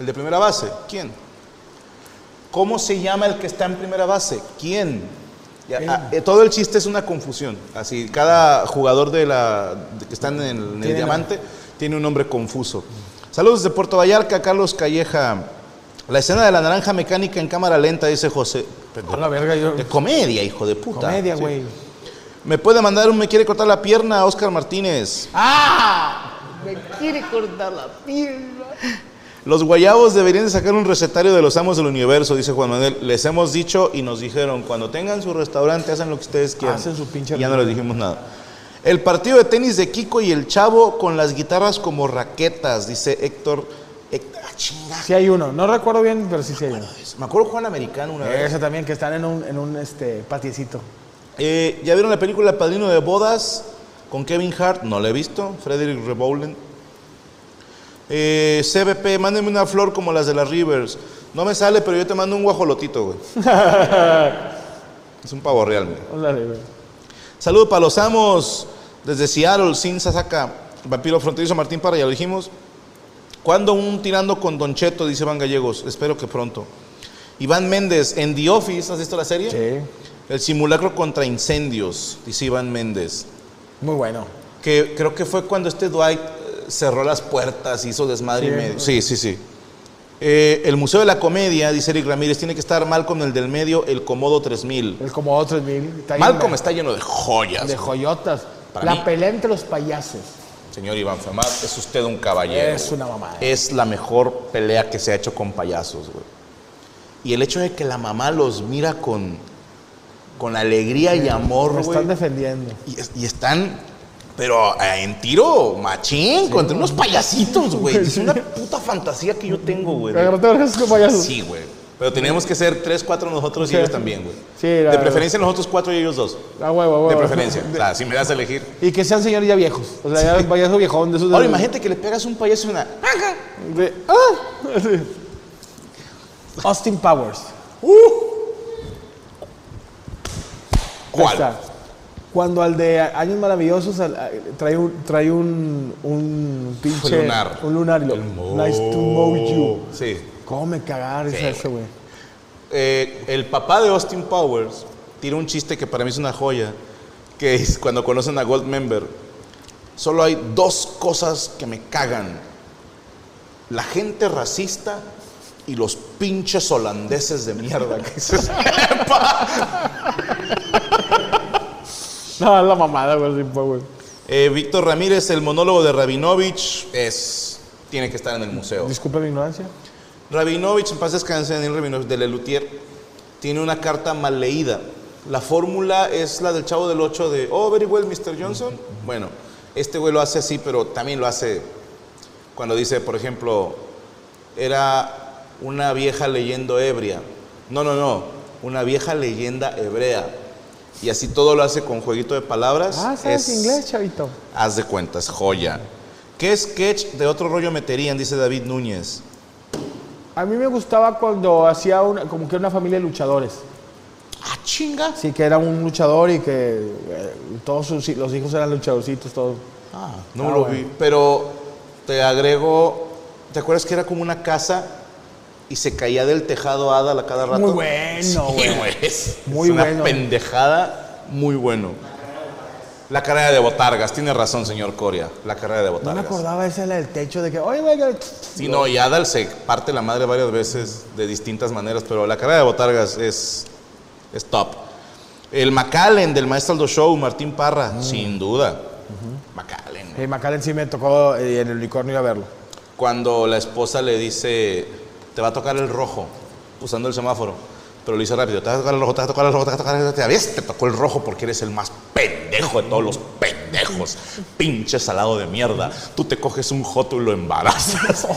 El de primera base, ¿quién? ¿Cómo se llama el que está en primera base? ¿Quién? Ya, ah, eh, todo el chiste es una confusión. Así, cada jugador de la de que están en el, en el Tiene diamante tiene un nombre confuso. Saludos de Puerto Vallarta, Carlos Calleja. La escena de la naranja mecánica en cámara lenta, dice José. A la verga, yo. De comedia, hijo de puta. Comedia, Sí. güey. Me puede mandar un me quiere cortar la pierna a Oscar Martínez. ¡Ah! Me quiere cortar la pierna. Los guayabos deberían de sacar un recetario de los amos del universo, dice Juan Manuel. Les hemos dicho y nos dijeron, cuando tengan su restaurante, hacen lo que ustedes quieran. Hacen su pinche Y ya no les dijimos nada. El partido de tenis de Kiko y el Chavo con las guitarras como raquetas, dice Héctor. Héctor ah, chinga. Sí hay uno. No recuerdo bien, pero sí, sí hay uno. Me acuerdo Juan Americano una vez. Ese también, que están en un, en un este, patiecito. Eh, ¿Ya vieron la película Padrino de Bodas con Kevin Hart? No la he visto. Frederick Reboulen. Eh, CBP, mándeme una flor como las de las Rivers. No me sale, pero yo te mando un guajolotito, güey. es un pavo real, güey. Saludos para los amos desde Seattle, sin Sasaka. Vampiro Fronterizo Martín Parra, ya lo dijimos. ¿Cuándo un tirando con Don Cheto? Dice Van Gallegos. Espero que pronto. Iván Méndez, en The Office, ¿has visto la serie? Sí. El simulacro contra incendios, dice Iván Méndez. Muy bueno. Que creo que fue cuando este Dwight cerró las puertas, hizo desmadre y medio. Sí, sí, sí. Eh, el Museo de la Comedia, dice Eric Ramírez, tiene que estar Malcolm el del medio, el Comodo 3000. El como otros mil. Está bien, Malcolm güey. está lleno de joyas. De joyotas. Para la mí- pelea entre los payasos. Señor Iván Femar, es usted un caballero. Es una mamada. Es la mejor pelea que se ha hecho con payasos, güey. Y el hecho de que la mamá los mira con, con alegría y amor, güey. están defendiendo. Y están, pero eh, en tiro, machín, contra unos payasitos, güey. Es una puta fantasía que yo tengo, güey. con payasos. Sí, güey. Pero teníamos que ser tres, cuatro nosotros y Sí. ellos también, güey. Sí, la- de preferencia nosotros cuatro y ellos dos. A huevo, a huevo. De preferencia. O sea, si me das a elegir. Y que sean señores ya viejos. O sea, ya payaso viejón de esos. de- Ahora imagínate que le pegas un payaso y una. de- ah, así. Austin Powers. Ahí ¿Cuál? Cuando al de Años Maravillosos al- a- trae un, trae un, un pinche... Un lunar. Un lunar y lo... Nice to know you. Sí. ¿Cómo me cagar Sí, ese ese, güey? Eh, el papá de Austin Powers tira un chiste que para mí es una joya, que es cuando conocen a Goldmember, solo hay dos cosas que me cagan. La gente racista y los pinches holandeses de mierda. que dices, No, es la mamada, güey, Austin Powers. Eh, Víctor Ramírez, el monólogo de Rabinovich es, tiene que estar en el museo. Disculpe mi ignorancia. Rabinovich, en paz descanse, Daniel Rabinovich, de Lelutier, tiene una carta mal leída. La fórmula es la del chavo del 8 de, oh, very well, Mr. Johnson. Bueno, este güey lo hace así, pero también lo hace cuando dice, por ejemplo, era una vieja leyendo ebria. No, no, no, una vieja leyenda hebrea. Y así todo lo hace con jueguito de palabras. Ah, ¿sabes Es- inglés, chavito? Haz de cuentas, joya. ¿Qué sketch de otro rollo meterían? Dice David Núñez. A mí me gustaba cuando hacía una, como que era una familia de luchadores. Ah, chinga. Sí, que era un luchador y que eh, todos sus, los hijos eran luchadorcitos, todos. Ah, no Ah, lo bueno. vi. Pero te agrego, ¿te acuerdas que era como una casa y se caía del tejado Adal a cada rato? Muy bueno, Sí, güey. Es, Muy es una bueno. pendejada, muy bueno. La carrera de Botargas, tiene razón, señor Coria. La carrera de No me Botargas. acordaba esa la del techo de que, oye, güey, que-". Sí, no, y Adal se parte la madre varias veces de distintas maneras, pero la carrera de Botargas es, es top. El McAllen del Maestro Aldo Show, Martín Parra, Mm. sin duda. McAllen. Sí, McAllen sí me tocó eh, en el unicornio a verlo. Cuando la esposa le dice, te va a tocar el rojo, usando el semáforo, pero lo dice rápido, te va a tocar el rojo, te va a tocar el rojo, te va a tocar el rojo, te ves, te tocó el rojo porque eres el más pendejo de todos los pendejos, pinche salado de mierda. Tú te coges un joto y lo embarazas.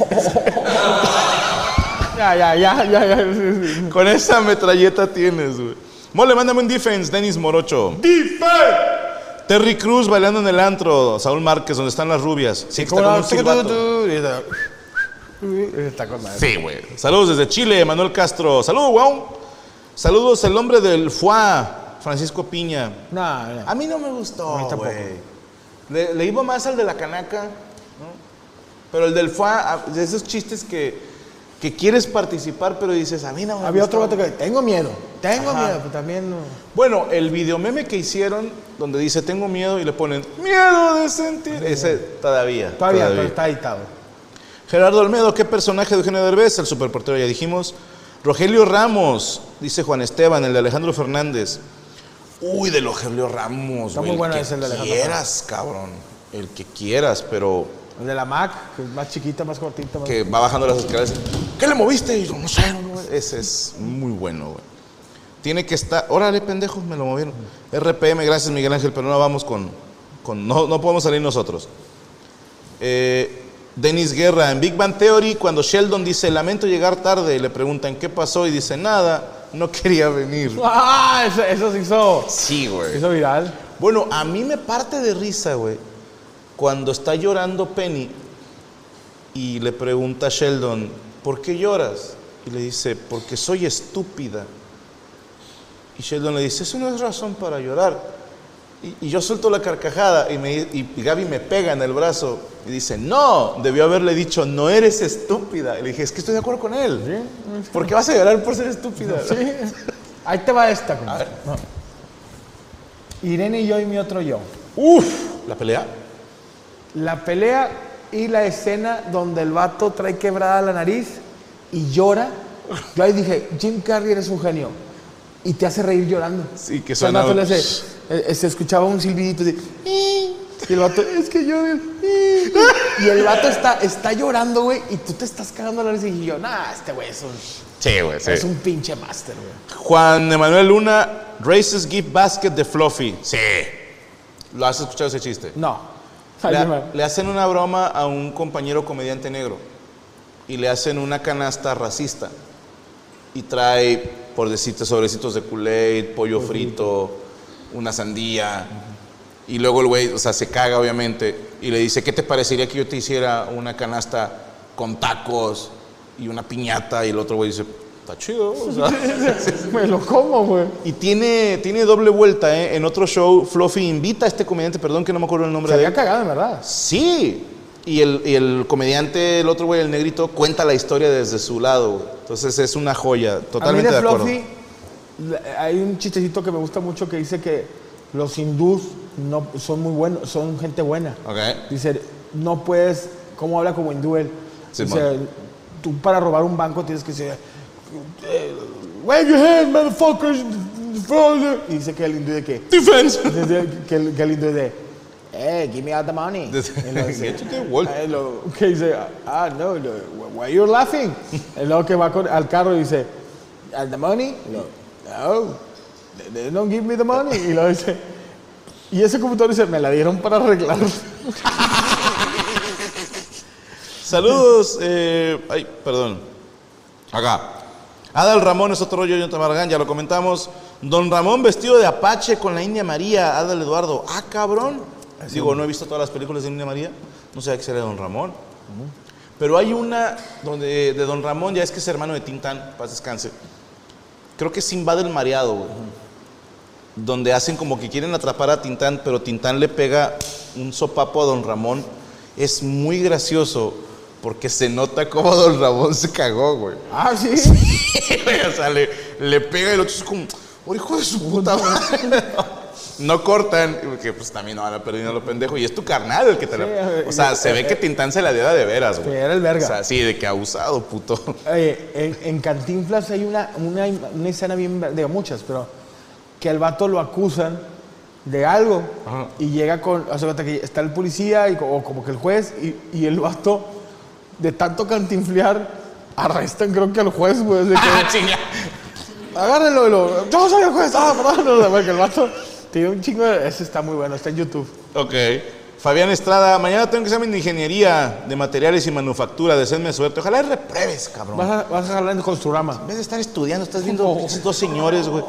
Ya, ya, ya, ya, ya. sí, sí. Con esa metralleta tienes, güey. Mole, mándame un defense, Denis Morocho. ¡Defense! Terry Cruz bailando en el antro, Saúl Márquez, donde están las rubias. Sí, está ¿Cómo con no? un silbato. Y está- Está con madre. Sí, güey. Saludos desde Chile, Manuel Castro. Saludos, weón. Saludos, el hombre del FUA, Francisco Piña. No, no. A mí no me gustó, A mí tampoco. Le, le iba más al de la canaca, ¿no? Pero el del FUA, a- de esos chistes que, que quieres participar, pero dices, a mí no me Había otro vato que, tengo miedo, tengo Ajá. miedo, pero también no. Bueno, el videomeme que hicieron, donde dice, tengo miedo, y le ponen, miedo de sentir. Ese todavía. Todavía, pero está editado. Gerardo Olmedo, ¿qué personaje de Eugenio Derbez? El superportero, ya dijimos. Rogelio Ramos, dice Juan Esteban, el de Alejandro Fernández. Uy, de Rogelio Ramos, Está güey, muy bueno que ese, el de Alejandro quieras, cabrón. El que quieras, pero El de la Mac, que es más chiquita, más cortita. Más... que va bajando las escaleras. ¿Qué le moviste? Y yo, no sé, no, no, Ese es muy bueno, güey. Tiene que estar. Órale, pendejos, me lo movieron. RPM, gracias, Miguel Ángel, pero no vamos con. con no, no podemos salir nosotros. Eh, Denis Guerra, en Big Bang Theory, cuando Sheldon dice, lamento llegar tarde, le preguntan qué pasó y dice, nada, no quería venir. ¡Ah! Eso, eso se hizo, Sí, güey. hizo viral. Bueno, a mí me parte de risa, güey, cuando está llorando Penny y le pregunta a Sheldon, ¿por qué lloras? Y le dice, porque soy estúpida. Y Sheldon le dice, eso no es razón para llorar. Y, y yo suelto la carcajada y, me, y, y Gaby me pega en el brazo y dice, no, debió haberle dicho, no eres estúpida. Y le dije, es que estoy de acuerdo con él. ¿Por qué vas a llorar por ser estúpida? Sí. Ahí te va esta. No. Irene y yo y mi otro yo. Uf, ¿la pelea? La pelea y la escena donde el vato trae quebrada la nariz y llora. Yo ahí dije, Jim Carrey eres un genio. Y te hace reír llorando. Sí, que O sea, el suena... vato le hace, eh, eh, se escuchaba un silbidito de... "Ii". Y el vato, es que yo... "Ii". Y el vato está, está llorando, güey, y tú te estás cagando la nariz y yo, nah, este güey es un, Sí, güey, sí. es un pinche máster, güey. Juan Emanuel Luna, Races Gift Basket de Fluffy. Sí. ¿Lo has escuchado ese chiste? No. Ay, Le, man. le hacen una broma a un compañero comediante negro y le hacen una canasta racista y trae, por decirte, sobrecitos de Kool-Aid, pollo frito, una sandía. Y luego el güey, o sea, se caga obviamente y le dice, ¿qué te parecería que yo te hiciera una canasta con tacos y una piñata? Y el otro güey dice, está chido. o sea. Me lo como, güey. y tiene, tiene doble vuelta, ¿eh? En otro show, Fluffy invita a este comediante, perdón que no me acuerdo el nombre Se de había él. cagado, en verdad. Sí. Y el, y el comediante, el otro güey, el negrito, cuenta la historia desde su lado, güey. Entonces es una joya, totalmente a mí de de. Fluffy, hay un chistecito que me gusta mucho que dice que los hindús no, son muy buenos, son gente buena. Ok. Dice, no puedes, ¿cómo habla como hindú él? Sí, Dice, man. tú para robar un banco tienes que decir, wave your hand, motherfuckers. Y dice que el hindú de que, Defense. que el, que el hindú de, eh, give me all the money. Y luego dice, Get to the wall. eh, lo- que dice, ah, no, no, why you're laughing? Y luego que va con- al carro y dice, "And the money? Y luego, no, they- they don't give me the money. Y luego dice, y ese computador dice, me la dieron para arreglar. Saludos, eh, ay, perdón. Acá. Adal Ramón es otro rollo, Jonathan Barragán, ya lo comentamos. Don Ramón vestido de Apache con la India María, Adal Eduardo. Ah, cabrón. Digo, no he visto todas las películas de India María. No sé que era Don Ramón. Pero hay una donde de Don Ramón, ya es que es hermano de Tintán, paz descanse. Creo que es Sinbad el Mareado, güey. Donde hacen como que quieren atrapar a Tintán, pero Tintán le pega un sopapo a Don Ramón. Es muy gracioso porque se nota como Don Ramón se cagó, güey. Ah, sí. o sea, le, le pega y el otro es como, oh, hijo de su puta madre. No cortan, porque pues también no van a perder lo pendejo. Y es tu carnal el que te la. O sea, se ve que Tintán se la dio de veras, güey. Sí, era el verga. O sea, sí, de que abusado, puto. Oye, en, en Cantinflas hay una, una, una escena bien, digo muchas, pero que al vato lo acusan de algo y llega con, o sea, que está el policía y, o como que el juez y, y el vato de tanto cantinflear arrestan creo que al juez, güey. de que, Ah, chinga. Agárrenlo lo, yo soy el juez, ah, perdón, no, porque el vato tiene un chingo de, ese está muy bueno, está en YouTube. Ok. Fabián Estrada, mañana tengo examen de ingeniería de materiales y manufactura. Deseenme suerte. Ojalá repruebes, cabrón. Vas a, vas a jalar en Construrama. En vez de estar estudiando, estás viendo esos dos señores, güey.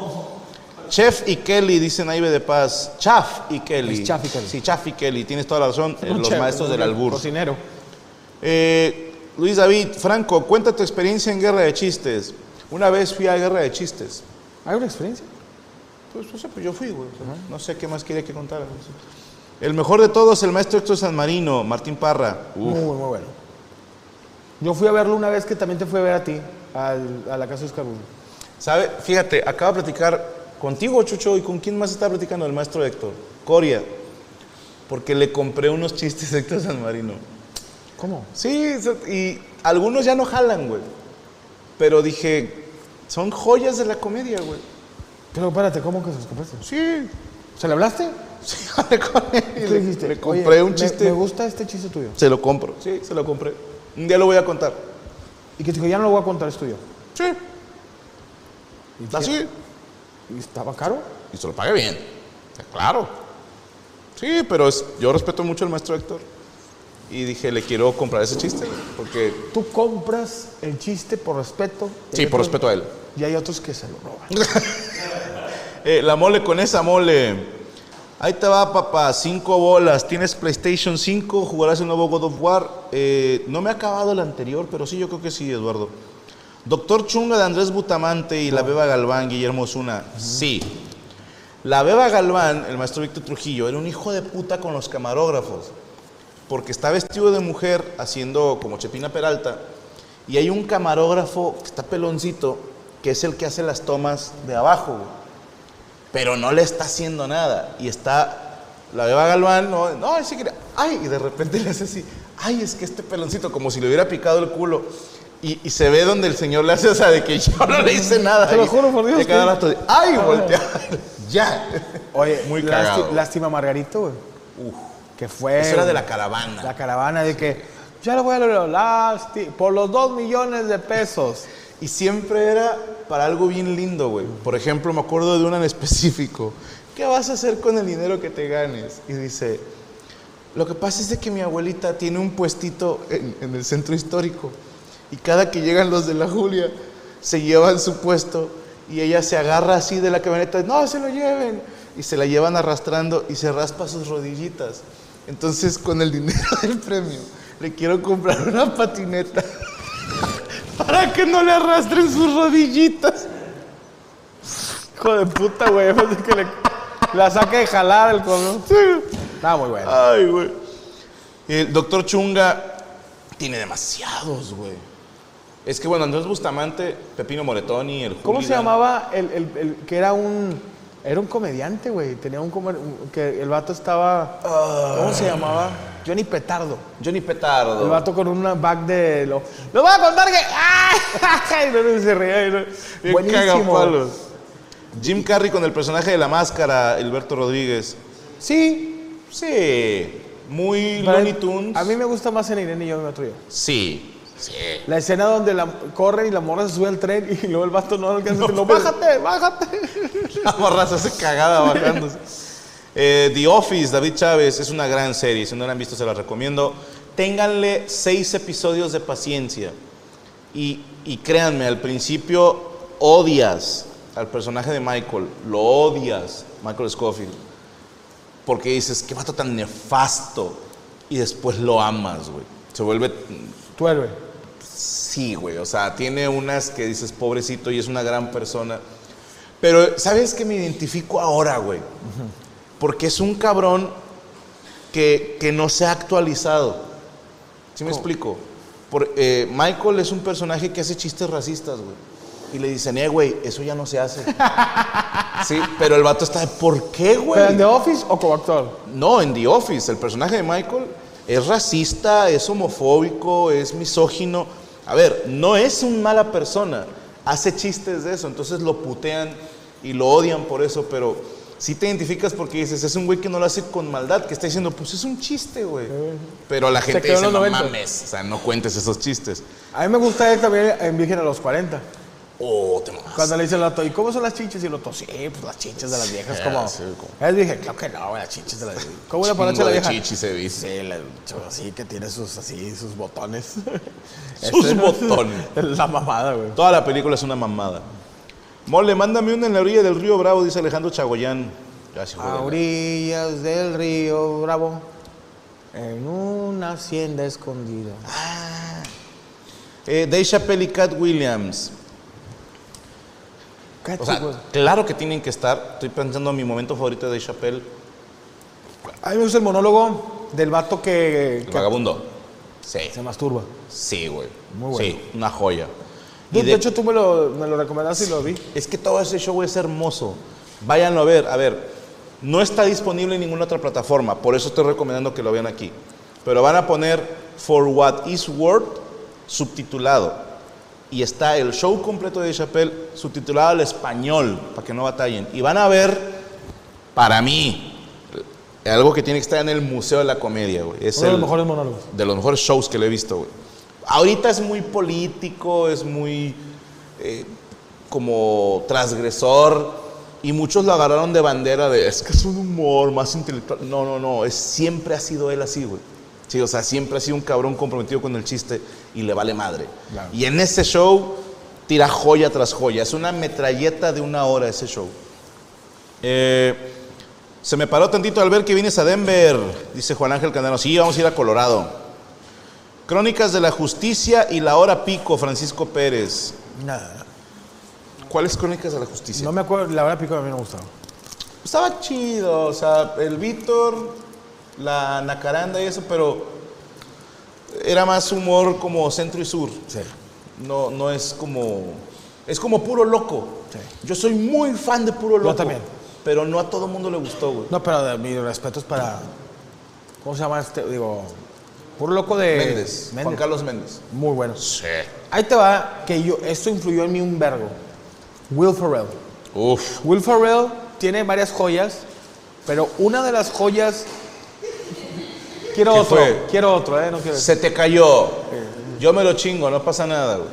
Chef y Kelly, dicen Aibe de Paz. Chaff y Kelly. Es Chaff y Kelly. Sí, Chaff y Kelly. Tienes toda la razón. eh, los Chef, maestros del albur. Cocinero. Eh, Luis David, Franco, cuenta tu experiencia en Guerra de Chistes. Una vez fui a Guerra de Chistes. ¿Hay una experiencia? Pues no sé, pues yo fui, güey. O sea, No sé qué más quería que contara. El mejor de todos, el maestro Héctor San Marino, Martín Parra. Uf. Muy, muy bueno. Yo fui a verlo una vez que también te fui a ver a ti, al- a la casa de Oscar Bruno. ¿Sabe? Fíjate, acabo de platicar contigo, Chucho, y con quién más está platicando el maestro Héctor. Coria. Porque le compré unos chistes a Héctor San Marino. ¿Cómo? Sí, y algunos ya no jalan, güey. Pero dije, son joyas de la comedia, güey. Pero espérate, ¿cómo que se los compraste? Sí. ¿Se le hablaste? Sí, hablé con él y ¿Qué le, dijiste? le Oye, compré un chiste. Me, gusta este chiste tuyo. Se lo compro. Sí, se lo compré. Un día lo voy a contar. Y que te dijo, ya no lo voy a contar, es tuyo. Sí. Así. ¿Y estaba caro? Y se lo pague bien. Claro. Sí, pero es- yo respeto mucho al maestro Héctor. Y dije, le quiero comprar ese chiste. Porque, Tú compras el chiste por respeto. y sí, por respeto a él. Y hay otros que se lo roban. Eh, la mole con esa mole. Ahí te va, papá. Cinco bolas. Tienes PlayStation 5. Jugarás el nuevo God of War. Eh, no me ha acabado el anterior, pero sí, yo creo que sí, Eduardo. Doctor Chunga de Andrés Butamante y la Beba Galván, Guillermo Zuna. Sí. La Beba Galván, el maestro Víctor Trujillo, era un hijo de puta con los camarógrafos. Porque está vestido de mujer haciendo como Chepina Peralta. Y hay un camarógrafo que está peloncito, que es el que hace las tomas de abajo, güey. Pero no le está haciendo nada. Y está la Beba Galván, no, no, sí que, ay, y de repente le hace así, ay, es que este peloncito, como si le hubiera picado el culo. Y, y se ve donde el señor le hace, o sea, de que yo no le hice nada. Te lo juro por Dios y cada rato de, ay, voltea. ya. Oye, Muy cagado. Lástima Margarito, güey. Que fue. Eso era de la caravana. La caravana de que. Ya lo voy a lograr. Por los dos millones de pesos. Y siempre era para algo bien lindo, güey. Por ejemplo, me acuerdo de una en específico. ¿Qué vas a hacer con el dinero que te ganes? Y dice, lo que pasa es que mi abuelita tiene un puestito en, en el centro histórico. Y cada que llegan los de la Julia, se llevan su puesto y ella se agarra así de la camioneta, no, se lo lleven. Y se la llevan arrastrando y se raspa sus rodillitas. Entonces, con el dinero del premio, le quiero comprar una patineta Para que no le arrastren sus rodillitas. Hijo de puta, güey. Que le- la saca de jalar el cono. Estaba muy bueno. Ay, güey. El doctor Chunga tiene demasiados, güey. Es que, bueno, Andrés Bustamante, Pepino Moretoni, el ¿Cómo se llamaba el, el- el que era un. Era un comediante, güey. Tenía un, comer- que el vato estaba. ¿Cómo se llamaba? Johnny Petardo. Johnny Petardo. El vato con una bag de. Lo, lo voy a contar que. ¡Ay! Y no se reía. y no- Buenísimo. cagapalos. Jim Carrey con el personaje de la máscara, Alberto Rodríguez. Sí. Sí, muy pero Looney Tunes. A mí me gusta más en Irene y yo me otro yo. Sí, sí. La escena donde la corre y la morra se sube al tren y luego el vato no alcanza. No, pero- bájate, bájate. La morra se hace cagada bajándose. Eh, The Office, David Chávez, es una gran serie. Si no la han visto, se la recomiendo. Ténganle seis episodios de paciencia. Y, y créanme, al principio odias al personaje de Michael. Lo odias, Michael Scofield. Porque dices, qué vato tan nefasto. Y después lo amas, güey. Se vuelve Tu héroe. Sí, güey, o sea, tiene unas que dices pobrecito y es una gran persona. Pero, ¿sabes que me identifico ahora, güey? Porque es un cabrón que, que no se ha actualizado. ¿Sí me explico? Por- eh, Michael es un personaje que hace chistes racistas, güey. Y le dicen, eh, güey, eso ya no se hace. sí, pero el vato está de, ¿por qué, güey? ¿Pero en The Office o como actor? No, en The Office, el personaje de Michael es racista, es homofóbico, es misógino. A ver, no es una mala persona, hace chistes de eso, entonces lo putean y lo odian por eso, pero sí te identificas porque dices, es un güey que no lo hace con maldad, que está diciendo, pues es un chiste, güey. Pero la gente dice, no 90. mames, o sea, no cuentes esos chistes. A mí me gusta él también en Virgen a los 40. Oh, te mamas. Cuando le dice el vato, ¿y cómo son las chichas? Y el otro, sí, pues las chichas de las viejas, Sí, como. sí, como- Él dije, claro que no, las chichas de las viejas. ¿Cómo le Chingo la vieja? chichis he visto. Sí, la, así que tiene sus, así, sus botones. Sus Este, botones. La mamada, güey. Toda la película es una mamada. Mole, mándame una en la orilla del río Bravo, dice Alejandro Chagoyán. Se. A orillas del río Bravo, en una hacienda escondida. Eh, Dave Chappelle y Cat Williams. O sea, claro que tienen que estar. Estoy pensando en mi momento favorito de Chappelle, A mí me gusta el monólogo del vato que, el que vagabundo. Sí, se masturba. sí, güey. Muy bueno. Sí, una joya. De, Y de hecho, tú me lo, me lo recomendaste y lo vi. Es que todo ese show es hermoso. Váyanlo a ver. A ver, no está disponible en ninguna otra plataforma, por eso estoy recomendando que lo vean aquí. Pero van a poner For What Is Worth subtitulado. Y está el show completo de Chappelle subtitulado al español, para que no batallen. Y van a ver, para mí, algo que tiene que estar en el Museo de la Comedia, güey. Es Uno de el- los mejores monólogos. de los mejores shows que le he visto, güey. Ahorita es muy político, es muy eh, como transgresor y muchos lo agarraron de bandera de es que es un humor más intelectual. No, no, no, es, siempre ha sido él así, güey. Sí, o sea, siempre ha sido un cabrón comprometido con el chiste y le vale madre. Claro. Y en ese show tira joya tras joya. Es una metralleta de una hora ese show. Eh, se me paró tantito al ver que vienes a Denver, dice Juan Ángel Candano. Sí, vamos a ir a Colorado. Crónicas de la Justicia y la Hora Pico, Francisco Pérez. Nada. ¿Cuáles Crónicas de la Justicia? No me acuerdo, la verdad pico a mí no me gustaba. Estaba chido, o sea, el Víctor, la Nacaranda y eso, pero era más humor como centro y sur. Sí. No, no es como. Es como puro loco. Sí. Yo soy muy fan de puro loco. también. Pero no a todo mundo le gustó, güey. No, pero de, mi respeto es para. ¿Cómo se llama este? Digo. Puro loco de. Méndez, Juan Carlos Méndez. Muy bueno. Sí. Ahí te va, que yo. Esto influyó en mí un vergo. Will Ferrell. Uf. Will Ferrell tiene varias joyas, pero una de las joyas. Quiero ¿Qué otro. fue? Quiero otro, ¿eh? No quiero. Se te cayó. Yo me lo chingo, no pasa nada, güey.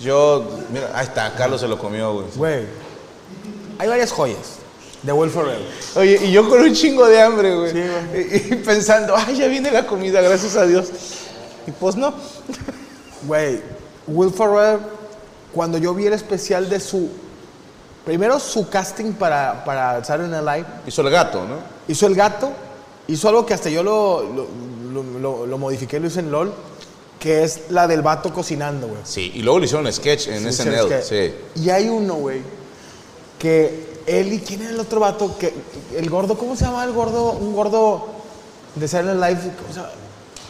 Yo, mira, ahí está, Carlos se lo comió, güey. Güey. Hay varias joyas de Will Ferrell. Oye, y yo con un chingo de hambre, güey. Sí, y, y pensando, ay, ya viene la comida, gracias a Dios. Y pues no. Güey, Will Ferrell, cuando yo vi el especial de su. Primero su casting para, para Saturday Night Live, Hizo el gato, ¿no? hizo el gato, hizo algo que hasta yo lo, lo, lo- modifiqué, lo hice en LOL, que es la del vato cocinando, güey. Sí, y luego le hicieron sketch en Sí, SNL. ¿sabes Sí. Y hay uno, güey, que él y quién era el otro vato, que el gordo, ¿cómo se llama el gordo? Un gordo de Silent Life, ¿cómo se llama?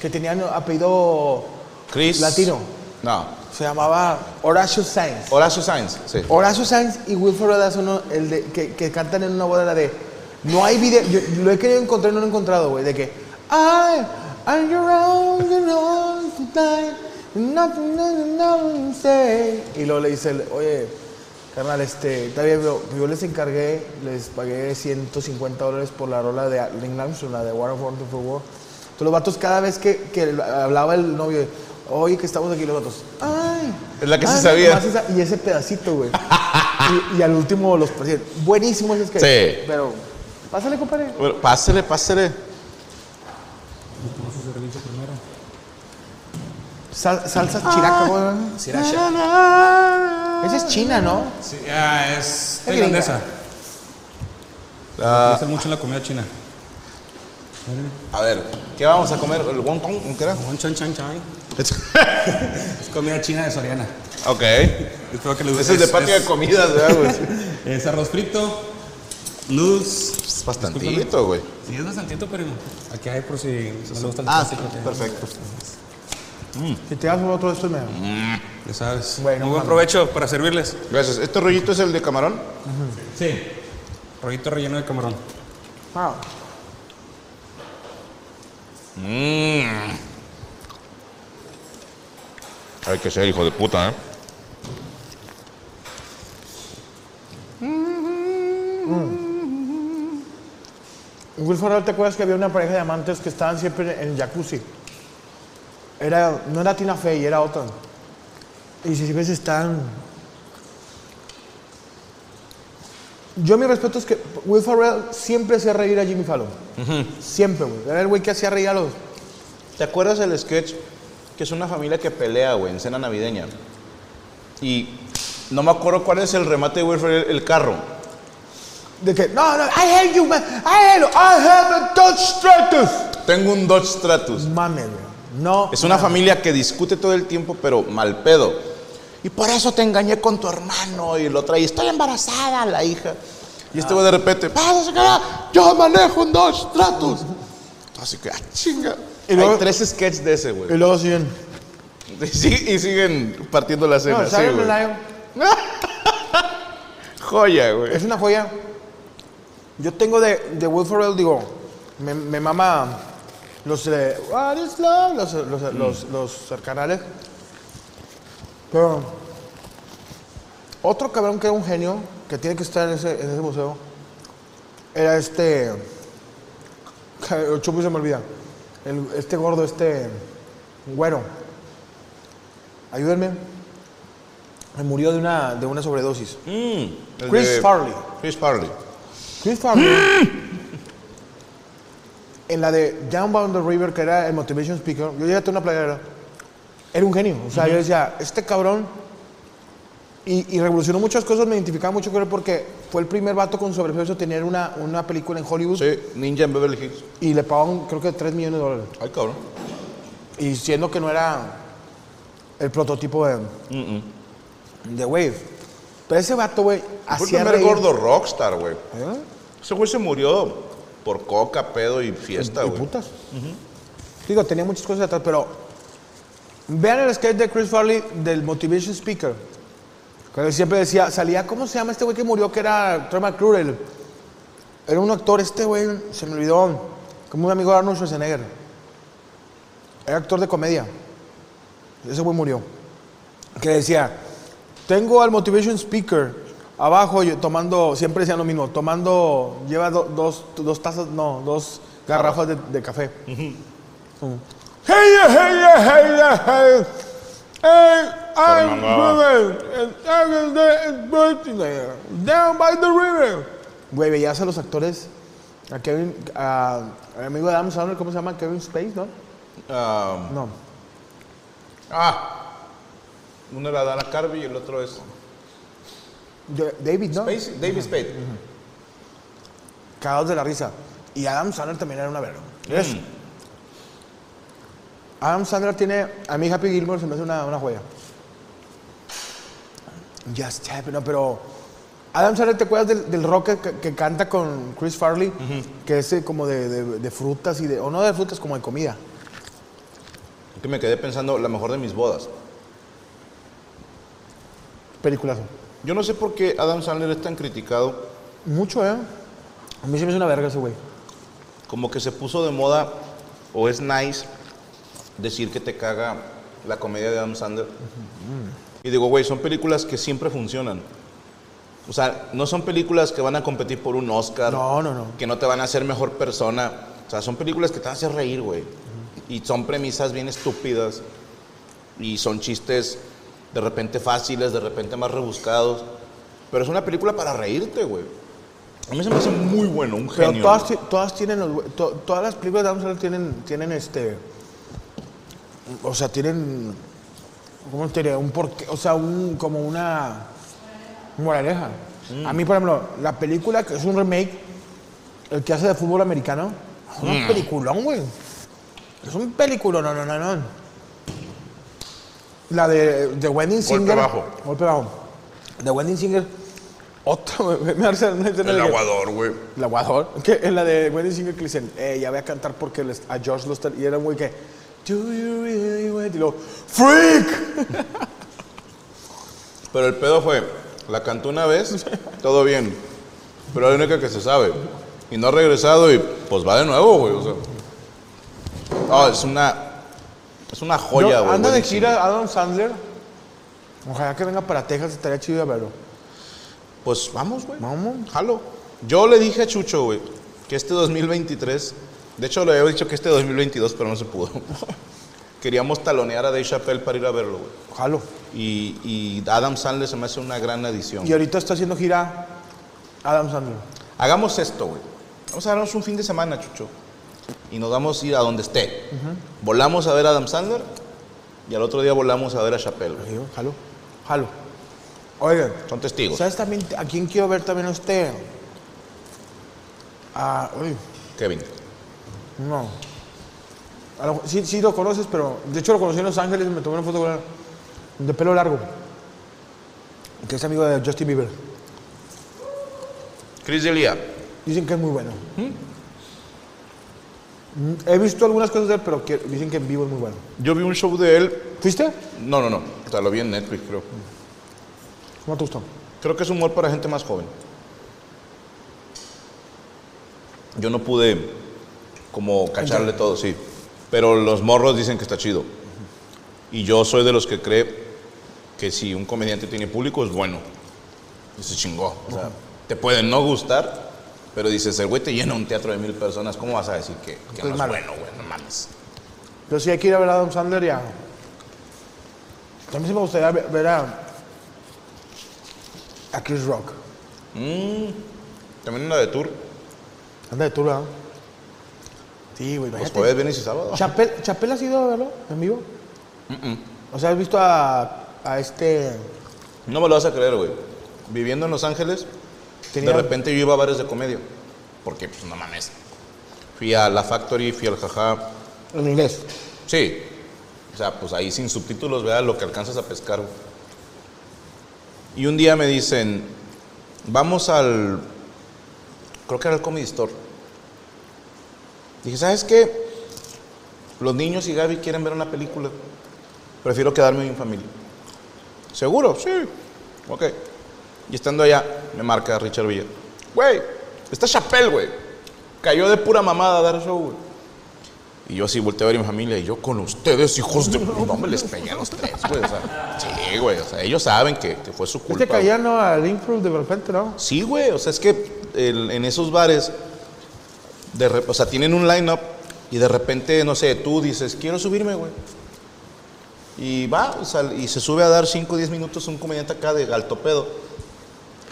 que tenía apellido Chris. latino. No. Se llamaba Horacio Sainz. Horacio Sainz. Sí. Horacio Sainz y Will Ferrell uno, el de, que, que cantan en una boda la de no hay video, yo, lo he querido encontrar y no lo he encontrado, güey, de que I am your own and all tonight, nothing, nothing, nothing say. Y luego le dice, oye, carnal, este, está bien, yo les encargué, les pagué 150 dólares por la rola de Link Armstrong, la de War of Wonderful World. Entonces los vatos cada vez que, que hablaba el novio, oye, que estamos aquí, los vatos, ay. Es la que ay, sabía. nomás esa- y ese pedacito, güey. y, y al último los presidentes. Buenísimo ese sketch. Sí. Pero, pásale, compadre. Bueno, pásele, pásele. Sal- salsa chiraca, güey. Esa es china, ¿no? Sí, ah, es Es tailandesa. Ah, Hace mucho en la comida china. a ver, ¿qué vamos a comer? ¿El wonton? ¿Qué era? Un chan. Es comida china de Soriana. ok. Espero que les Ese es de patio de comidas, ¿verdad, güey? Es arroz frito, noodles. Es bastantito, güey. Sí, es bastantito, pero aquí hay por si no le gusta el Ah, plástico. que- perfecto. Si te das otro de estos, me Ya sabes. Bueno, Muy buen provecho para servirles. Gracias. ¿Este rollito es el de camarón? Sí. Rollito relleno de camarón. Ah, Mmm. Hay que ser hijo de puta, ¿eh? Will Ferrell, ¿te acuerdas que había una pareja de amantes que estaban siempre en el jacuzzi? Era, no era Tina Fey, era otra. Y si ves están... Yo mi respeto es que Will Ferrell siempre hacía reír a Jimmy Fallon. Siempre, güey. Era el güey que hacía reír a los... ¿Te acuerdas del sketch? Que es una familia que pelea, güey, en cena navideña. Y no me acuerdo cuál es el remate de Will Ferrell, el carro. De que, no, no, I hate you, man. I hate you. I have a Dodge Stratus. Tengo un Dodge Stratus. Güey. No. Es una familia que discute todo el tiempo, pero mal pedo. Y por eso te engañé con tu hermano. Y lo traí, estoy embarazada, la hija. Y este güey de repente, "Pásase, cara, yo manejo un Dodge Stratus. Así que, ah, chinga. Y luego- Hay tres sketches de ese, Y güey. luego siguen. Y, sig- y siguen partiendo la cena. No, sí, güey. Night Joya, güey. Es una joya. Yo tengo de, de Will Ferrell, digo, me, me mama los de What is Love, los, los, los, los canales. Pero otro cabrón que era un genio, que tiene que estar en ese, en ese museo, era este. El chupo se me olvida. El- este gordo, este. Güero. Ayúdenme. Me murió de una, de una sobredosis. Mm, Chris de- Farley. Chris Farley. Chris Farley, en la de Down by the River, que era el Motivation Speaker, yo llegué a una playera, era un genio. O sea, yo decía, este cabrón, y, y revolucionó muchas cosas, me identificaba mucho con él porque fue el primer vato con sobrepeso a tener una, una película en Hollywood Sí, Ninja en Beverly Hills. y le pagaban creo que 3 millones de dólares. Ay, cabrón. Y siendo que no era el prototipo de, de Wave. Pero ese vato, güey, Fue el hacía primer reír. gordo rockstar, güey. ¿Eh? Ese güey se murió por coca, pedo y fiesta, güey. putas. Digo, tenía muchas cosas atrás, pero vean el sketch de Chris Farley del Motivation Speaker. Que él siempre decía, salía, ¿cómo se llama este güey que murió? Que era Troy McClure. Era un actor, este güey, se me olvidó, como un amigo de Arnold Schwarzenegger. Era actor de comedia. Ese güey murió. Que decía, tengo al Motivation Speaker abajo yo, tomando, siempre decían lo mismo, tomando, lleva do- dos, dos tazas, no, dos garrafas de, de café. Mm. Hey, hey, hey, hey, hey, I'm moving, and I'm the- birthing there, down by the river. Güey, veías a los actores, a Kevin, a, al amigo de Adam Sandler, ¿cómo se llama? Kevin Space, ¿no? Ah, No. ah. Uno era Dana Carvey y el otro es David, ¿no? Spacey, David Spade. Cagados de la risa. Y Adam Sandler también era una verga. Es- Adam Sandler tiene. A mí Happy Gilmore se me hace una, una joya. Just Happy, no, pero. Adam Sandler, ¿te acuerdas del, del rock que, que canta con Chris Farley? Que es eh, como de, de- de frutas y de. O no de frutas, como de comida. Que me quedé pensando, la mejor de mis bodas. Peliculazo. Yo no sé por qué Adam Sandler es tan criticado. Mucho, ¿eh? A mí se me hace una verga ese güey. Como que se puso de moda, o es nice, decir que te caga la comedia de Adam Sandler. Y digo, güey, son películas que siempre funcionan. O sea, no son películas que van a competir por un Oscar. No, no, no. Que no te van a hacer mejor persona. O sea, son películas que te van a hacer reír, güey. Y son premisas bien estúpidas. Y son chistes de repente fáciles, de repente más rebuscados. Pero es una película para reírte, güey. A mí se me hace muy bueno, un Pero genio. todas, ti- todas tienen los to- todas las películas de Adam Sandler tienen, tienen este. O sea, tienen. ¿Cómo te diría? Un porqué. O sea, un, como una. Moraleja. A mí, por ejemplo, la película que es un remake, el que hace de fútbol americano, es un peliculón, güey. Es un peliculón, no, no, no, no. La de, de Wedding Singer. bajo. Golpe bajo. De Wedding Singer. Güey. Me hace una escena El de que- aguador, güey. el aguador. Que en la de Wedding Singer que le dicen, eh, ya voy a cantar porque les- a George lo. Y era muy que, do you really want... Y luego, freak. Pero el pedo fue, la cantó una vez, todo bien. Pero es la única que se sabe. Y no ha regresado y pues va de nuevo, güey. O sea. Ah, es una. Es una joya, güey. Anda de gira Adam Sandler. Ojalá que venga para Texas, estaría chido de verlo. Pues vamos, güey. Vamos. Jalo. Yo le dije a Chucho, güey, que este 2023. De hecho, le había dicho que este 2022, pero no se pudo. Queríamos talonear a Dave Chappelle para ir a verlo, güey. Ojalá. Y, y Adam Sandler se me hace una gran adición. Y ahorita está haciendo gira Adam Sandler. Hagamos esto, güey. Vamos a darnos un fin de semana, Chucho. Y nos vamos a ir a donde esté. Volamos a ver a Adam Sandler y al otro día volamos a ver a Chappelle. Digo, Jalo. Jalo. Oigan, Son testigos. ¿sabes también a quién quiero ver también a usted? Uy, Kevin. no. A lo- sí, sí lo conoces, pero de hecho lo conocí en Los Ángeles y me tomé una foto con él. De pelo largo. Que es amigo de Justin Bieber. Chris Delia. Dicen que es muy bueno. Mm, He visto algunas cosas de él, pero que- dicen que en vivo es muy bueno. Yo vi un show de él. ¿Fuiste? No, no, no. O sea, lo vi en Netflix, creo. ¿Cómo te gustó? Creo que es humor para gente más joven. Yo no pude como cacharle todo, sí. Pero los morros dicen que está chido. Y yo soy de los que cree que si un comediante tiene público es bueno. Y se chingó. O sea, te puede no gustar, pero dices, el güey te llena un teatro de mil personas, ¿cómo vas a decir que, que Es no es malo. bueno, güey? No mames. Pero sí hay que ir a ver a Adam Sandler y a... También sí me gustaría ver, ver a... A Chris Rock. También una de tour, Anda de tour, ¿verdad? Sí, güey, los jueves, viernes y sábado. ¿Chapel, ¿Chapel has ido a verlo en vivo? O sea, ¿has visto a, a este... No me lo vas a creer, güey. Viviendo en Los Ángeles, Tenía- de repente yo iba a bares de comedia. Porque, pues, no mames. Fui a La Factory, fui al Jaja. En inglés. Sí. O sea, pues ahí sin subtítulos, vea lo que alcanzas a pescar. Y un día me dicen, vamos al... Creo que era el Comedy Store. Dije, ¿sabes qué? Los niños y Gaby quieren ver una película. Prefiero quedarme en familia. ¿Seguro? Sí. Ok. Y estando allá, me marca Richard Villa. Güey, está Chappelle, güey. Cayó de pura mamada a dar show, güey. Y yo así volteé a ver a mi familia y yo con ustedes, hijos de... No me les pegué a los tres, güey. O sea, sí, güey. O sea, ellos saben que, que fue su culpa. Este caía, ¿no? Al Infront de repente, ¿no? Sí, güey. O sea, es que el- en esos bares, de o sea, tienen un line-up y de repente, no sé, tú dices, quiero subirme, güey. Y va, o sea, y se sube a dar 5 o 10 minutos un comediante acá de alto pedo.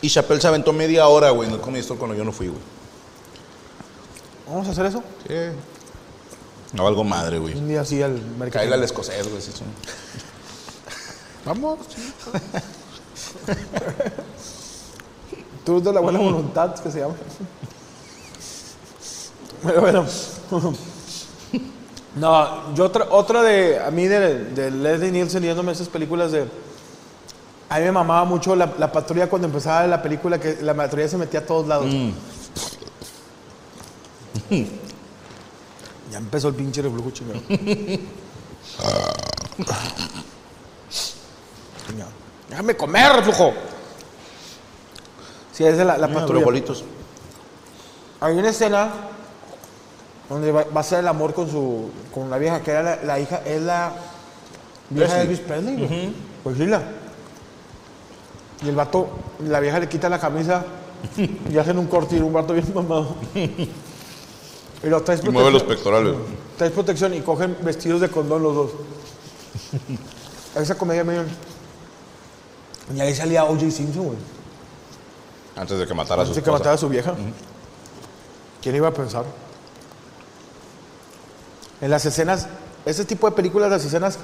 Y Chappelle se aventó media hora, güey, en el Comedy Store cuando yo no fui, güey. Vamos a hacer eso. Sí. No valgo madre, güey. Un día así al mercado. Caíle al escocés, güey. sí, sí. Vamos. Tú de la buena voluntad, que se llama. Pero bueno. No, yo otra, otra de, a mí de, de Leslie Nielsen yéndome esas películas de... A mí me mamaba mucho la, la patrulla cuando empezaba la película, que la patrulla se metía a todos lados. ya empezó el pinche reflujo chingado. Déjame comer, reflujo. Sí, es de la, la Mira, patrulla. bolitos. Hay una escena donde va, va a hacer el amor con su con la vieja, que era la, la hija, es la vieja de. Elvis Presley. Pues sí, la. Y el vato, la vieja le quita la camisa y hacen un corte y un vato bien mamado. Y lo traes Y mueve los pectorales. traes protección y cogen vestidos de condón los dos. Esa comedia me Y ahí salía O.J. Simpson, güey. Antes de que matara a su Antes de que matara a su vieja. ¿Quién iba a pensar? En las escenas, ese tipo de películas, las escenas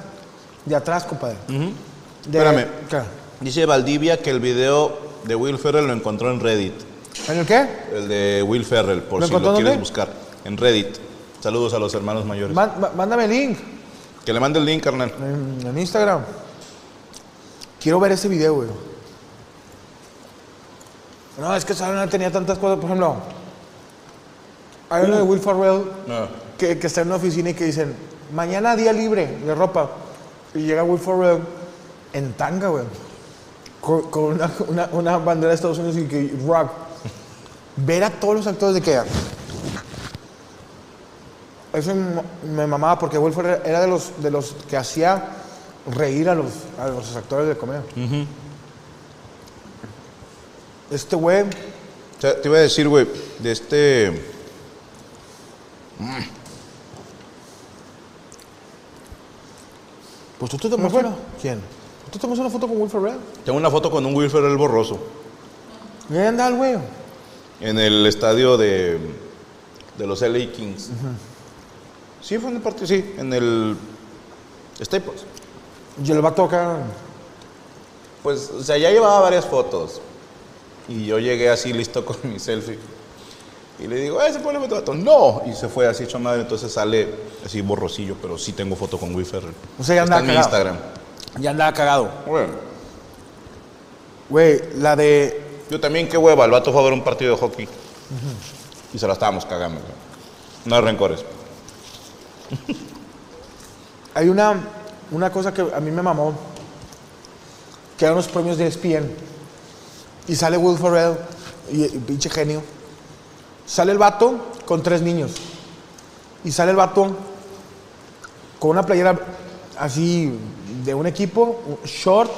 de atrás, compadre. De- Espérame. ¿Qué? Dice Valdivia que el video de Will Ferrell lo encontró en Reddit. ¿En el qué? El de Will Ferrell, por ¿Lo si lo quieres buscar. En Reddit. Saludos a los hermanos mayores. Ma- ma- mándame el link que le mande el link, carnal. en, en Instagram. Quiero ver ese video, güey. No, es que no tenía tantas cosas. Por ejemplo, hay uno de Will Ferrell No. que, que está en una oficina y que dicen, mañana día libre de ropa. Y llega Will Ferrell en tanga, güey. Con, con una, una- una bandera de Estados Unidos y que rock. Ver a todos los actores de que... Eso me, mamaba porque Will Ferrell era de los, de los que hacía reír a los, a los actores de comedia. Este güey... O sea, te iba a decir, güey, de este. Pues tú te. ¿Quién? ¿Tú tomas una foto con Will Ferrell? Tengo una foto con un Will Ferrell borroso. ¿Y anda el güey? En el estadio de, de los LA Kings. Sí, fue en el partido, sí, en el Staples. Y el vato acá... Pues, o sea, ya llevaba varias fotos. Y yo llegué así listo con mi selfie. Y le digo, ¡eh, se pone foto! ¡No! Y se fue así hecho madre, entonces sale así borrosillo, pero sí tengo foto con Will Ferrell. O sea, ya Está andaba en mi. Instagram. Ya andaba cagado. Bueno, Güey, la de... yo también, qué hueva, el vato fue a ver un partido de hockey. Y se la estábamos cagando. güey. No hay rencores. Hay una, una cosa que a mí me mamó, que eran los premios de ESPN. Y sale Will Ferrell, y, y pinche genio. Sale el vato con tres niños. Y sale el vato con una playera así de un equipo, short,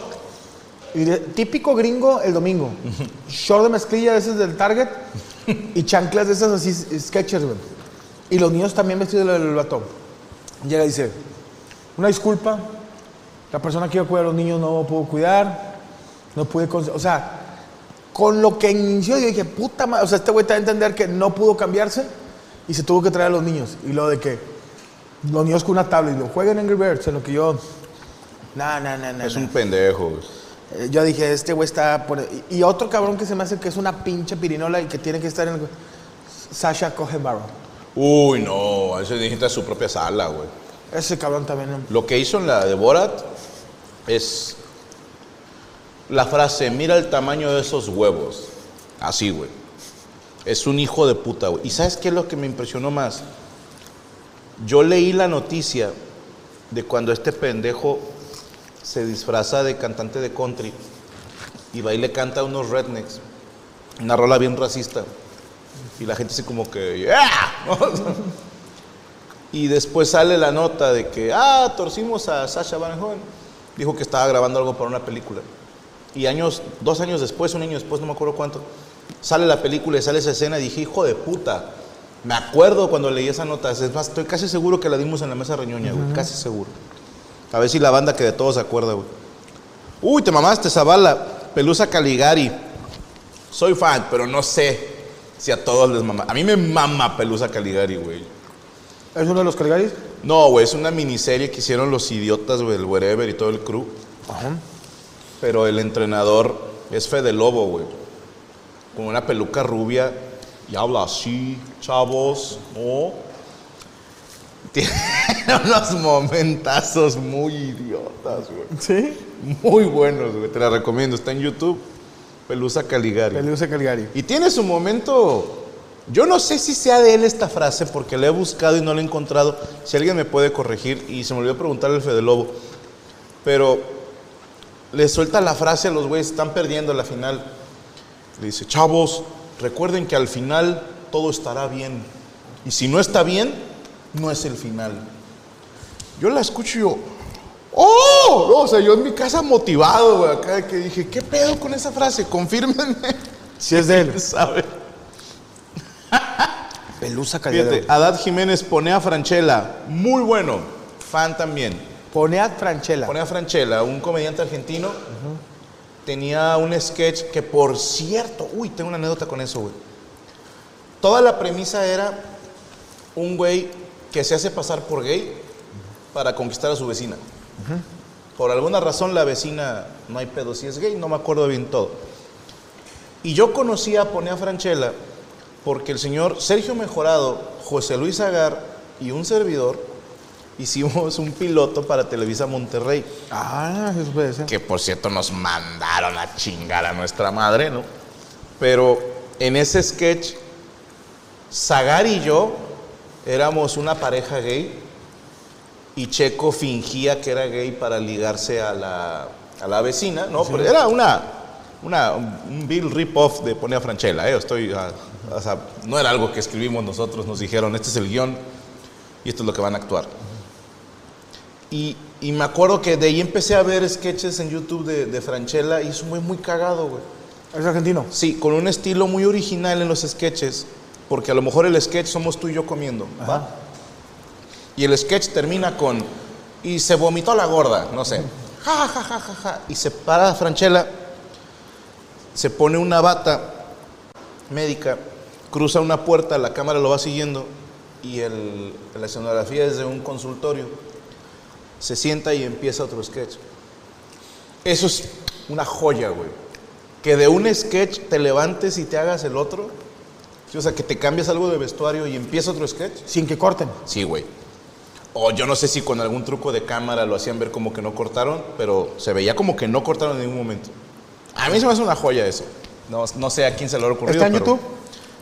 y de- típico gringo el domingo. short de mezclilla de esos del Target y chanclas de esas así, sketchers, güey. Y los niños también vestidos del vato. Llega y dice, una disculpa, la persona que iba a cuidar a los niños no pudo cuidar, no pude, o sea, con lo que inició, yo dije, puta madre, o sea, este güey te va a entender que no pudo cambiarse y se tuvo que traer a los niños. Y lo de que los niños con una tablet y lo jueguen Angry Birds, en lo que yo, no, no, no, no. Es no". un pendejo. Eh, Yo dije, este güey está por... Y, otro cabrón que se me hace que es una pinche pirinola y que tiene que estar en el... Sasha Cohen-Barrow. Uy, no, ese necesita su propia sala, güey. Ese cabrón también. Lo que hizo en la de Borat es la frase, mira el tamaño de esos huevos. Así, güey. Es un hijo de puta, güey. ¿Y sabes qué es lo que me impresionó más? Yo leí la noticia de cuando este pendejo se disfraza de cantante de country y va y le canta a unos rednecks. Una rola bien racista. Y la gente así como que, ¡yeah! Y después sale la nota de que, ah, torcimos a Sasha Van Hoen. Dijo que estaba grabando algo para una película. Y años, dos años después, un año después, no me acuerdo cuánto, sale la película y sale esa escena y dije, hijo de puta. Me acuerdo cuando leí esa nota. Es más, estoy casi seguro que la dimos en la mesa reñoña, güey. Casi seguro. A ver si la banda que de todos se acuerda, güey. Uy, te mamaste, Zavala. Pelusa Caligari. Soy fan, pero no sé si a todos les mama. A mí me mama Pelusa Caligari, güey. ¿Es uno de los Caligaris? No, güey, es una miniserie que hicieron los idiotas, güey, el Wherever y todo el crew. Pero el entrenador es Fede Lobo, güey. Con una peluca rubia y habla así, chavos, ¿no? Tiene- unos momentazos muy idiotas, güey. ¿Sí? Muy buenos, güey. Te la recomiendo. Está en YouTube. Pelusa Caligari. Pelusa Caligari. Y tiene su momento. Yo no sé si sea de él esta frase porque la he buscado y no la he encontrado. Si alguien me puede corregir y se me olvidó preguntarle al Fede Lobo. Pero le suelta la frase a los güeyes, están perdiendo la final. Le dice, chavos, recuerden que al final todo estará bien. Y si no está bien, no es el final. Yo la escucho y yo, ¡oh! No, o sea, yo en mi casa motivado, güey, acá que dije, ¿qué pedo con esa frase? Confírmenme. Si es de él. ¿Sabe? Pelusa Caligari. Fíjate, Adad Jiménez pone a Franchella, muy bueno, fan también. Pone a Franchella. Pone a Franchella, un comediante argentino. Tenía un sketch que, por cierto, uy, tengo una anécdota con eso, güey. Toda la premisa era un güey que se hace pasar por gay para conquistar a su vecina. Por alguna razón la vecina, no hay pedo si es gay, no me acuerdo bien todo. Y yo conocí a Pone a Franchella porque el señor Sergio Mejorado, José Luis Agar y un servidor hicimos un piloto para Televisa Monterrey. Ah, eso puede ser. Que por cierto nos mandaron a chingar a nuestra madre, ¿no? Pero en ese sketch, Zagar y yo éramos una pareja gay y Checo fingía que era gay para ligarse a la, a la vecina, ¿no? Pero era una, una, un Bill rip-off de Pone a Franchella, ¿eh? Estoy, ah, o sea, no era algo que escribimos nosotros, nos dijeron, este es el guion y esto es lo que van a actuar. Y, y me acuerdo que de ahí empecé a ver sketches en YouTube de, de Franchella y es muy, muy cagado, güey. Es argentino. Sí, con un estilo muy original en los sketches, porque a lo mejor el sketch somos tú y yo comiendo, ¿va? Y el sketch termina con, y se vomitó la gorda, no sé, ja, ja, ja, ja, ja, y se para Franchella, se pone una bata médica, cruza una puerta, la cámara lo va siguiendo, y el, la escenografía es de un consultorio, se sienta y empieza otro sketch. Eso es una joya, güey. Que de un sketch te levantes y te hagas el otro. Sí, o sea, que te cambias algo de vestuario y empieza otro sketch. Sin que corten. Sí, güey. O yo no sé si con algún truco de cámara lo hacían ver como que no cortaron, pero se veía como que no cortaron en ningún momento. A mí se me hace una joya eso. No, no sé a quién se lo ha ocurrido. ¿Está en pero- YouTube?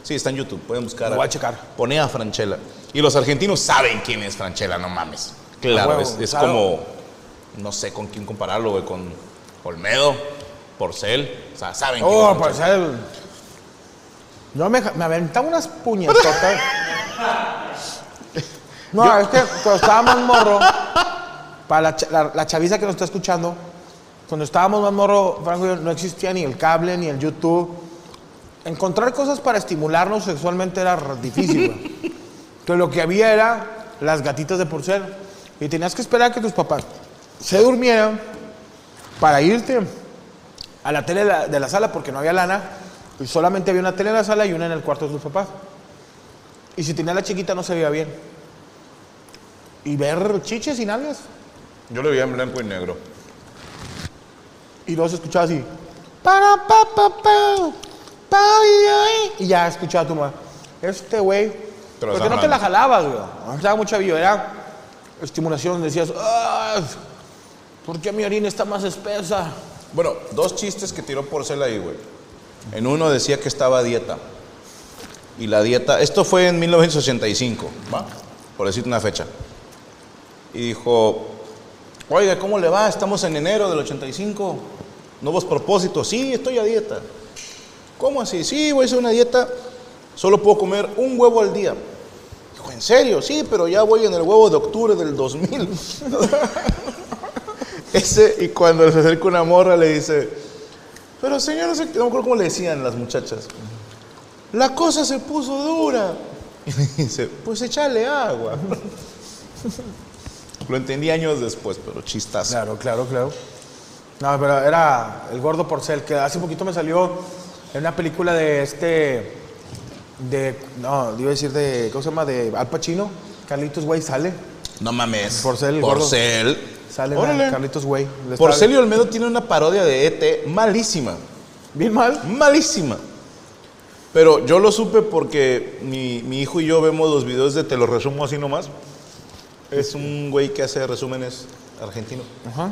Sí, está en YouTube. Pueden buscar. Lo voy a checar. Pone a Franchella. Y los argentinos saben quién es Franchella, no mames. Claro, huevo, es, es claro. como. No sé con quién compararlo, güey. Con Olmedo, Porcel. O sea, saben quién Oh, es él. Yo me, me aventaba unas puñetotas. No, es que cuando estábamos morro, para la, la, la chaviza que nos está escuchando, cuando estábamos más morro, Franco no existía ni el cable ni el YouTube. Encontrar cosas para estimularnos sexualmente era difícil, güey. Lo que había era las gatitas de porcel. Y tenías que esperar a que tus papás se durmieran para irte a la tele de la, de la sala porque no había lana y solamente había una tele en la sala y una en el cuarto de sus papás. Y si tenía la chiquita no se veía bien. Y ver chiches y nalgas. Yo lo veía en blanco y negro. Y luego se escuchaba así. Para, pa, pa, pa, pa, ay, ay. Y ya escuchaba a tu mamá. Este güey. Te lo ¿Por qué está no te la jalabas, güey? No estaba. Era estimulación. Decías, "Ah, ¿por qué mi orina está más espesa? Bueno, dos chistes que tiró Porcel ahí, güey. En uno decía que estaba a dieta. Y la dieta, esto fue en 1985, ¿va? Por decirte una fecha. Y dijo, oiga, ¿cómo le va? Estamos en enero del 85. Nuevos propósitos. Sí, estoy a dieta. ¿Cómo así? Sí, voy a hacer una dieta. Solo puedo comer un huevo al día. Dijo, ¿en serio? Sí, pero ya voy en el huevo de octubre del 2000. Ese, y cuando se acerca una morra le dice, pero señor, no, sé, no me acuerdo cómo le decían las muchachas. La cosa se puso dura. Y le dice, pues échale agua. Lo entendí años después, pero chistazo. Claro, claro, claro. No, pero era el gordo porcel, que hace poquito me salió en una película de este. De. No, iba a decir de. ¿Cómo se llama? De Al Pacino. Carlitos Way sale. No mames. Porcel, el gordo. Sale Órale. Carlitos Way. Le Porcel y estaba- Olmedo tiene una parodia de ET malísima. Bien mal. Malísima. Pero yo lo supe porque mi, mi hijo y yo vemos los videos de Te lo resumo así nomás. Es un güey que hace resúmenes argentino. Ajá.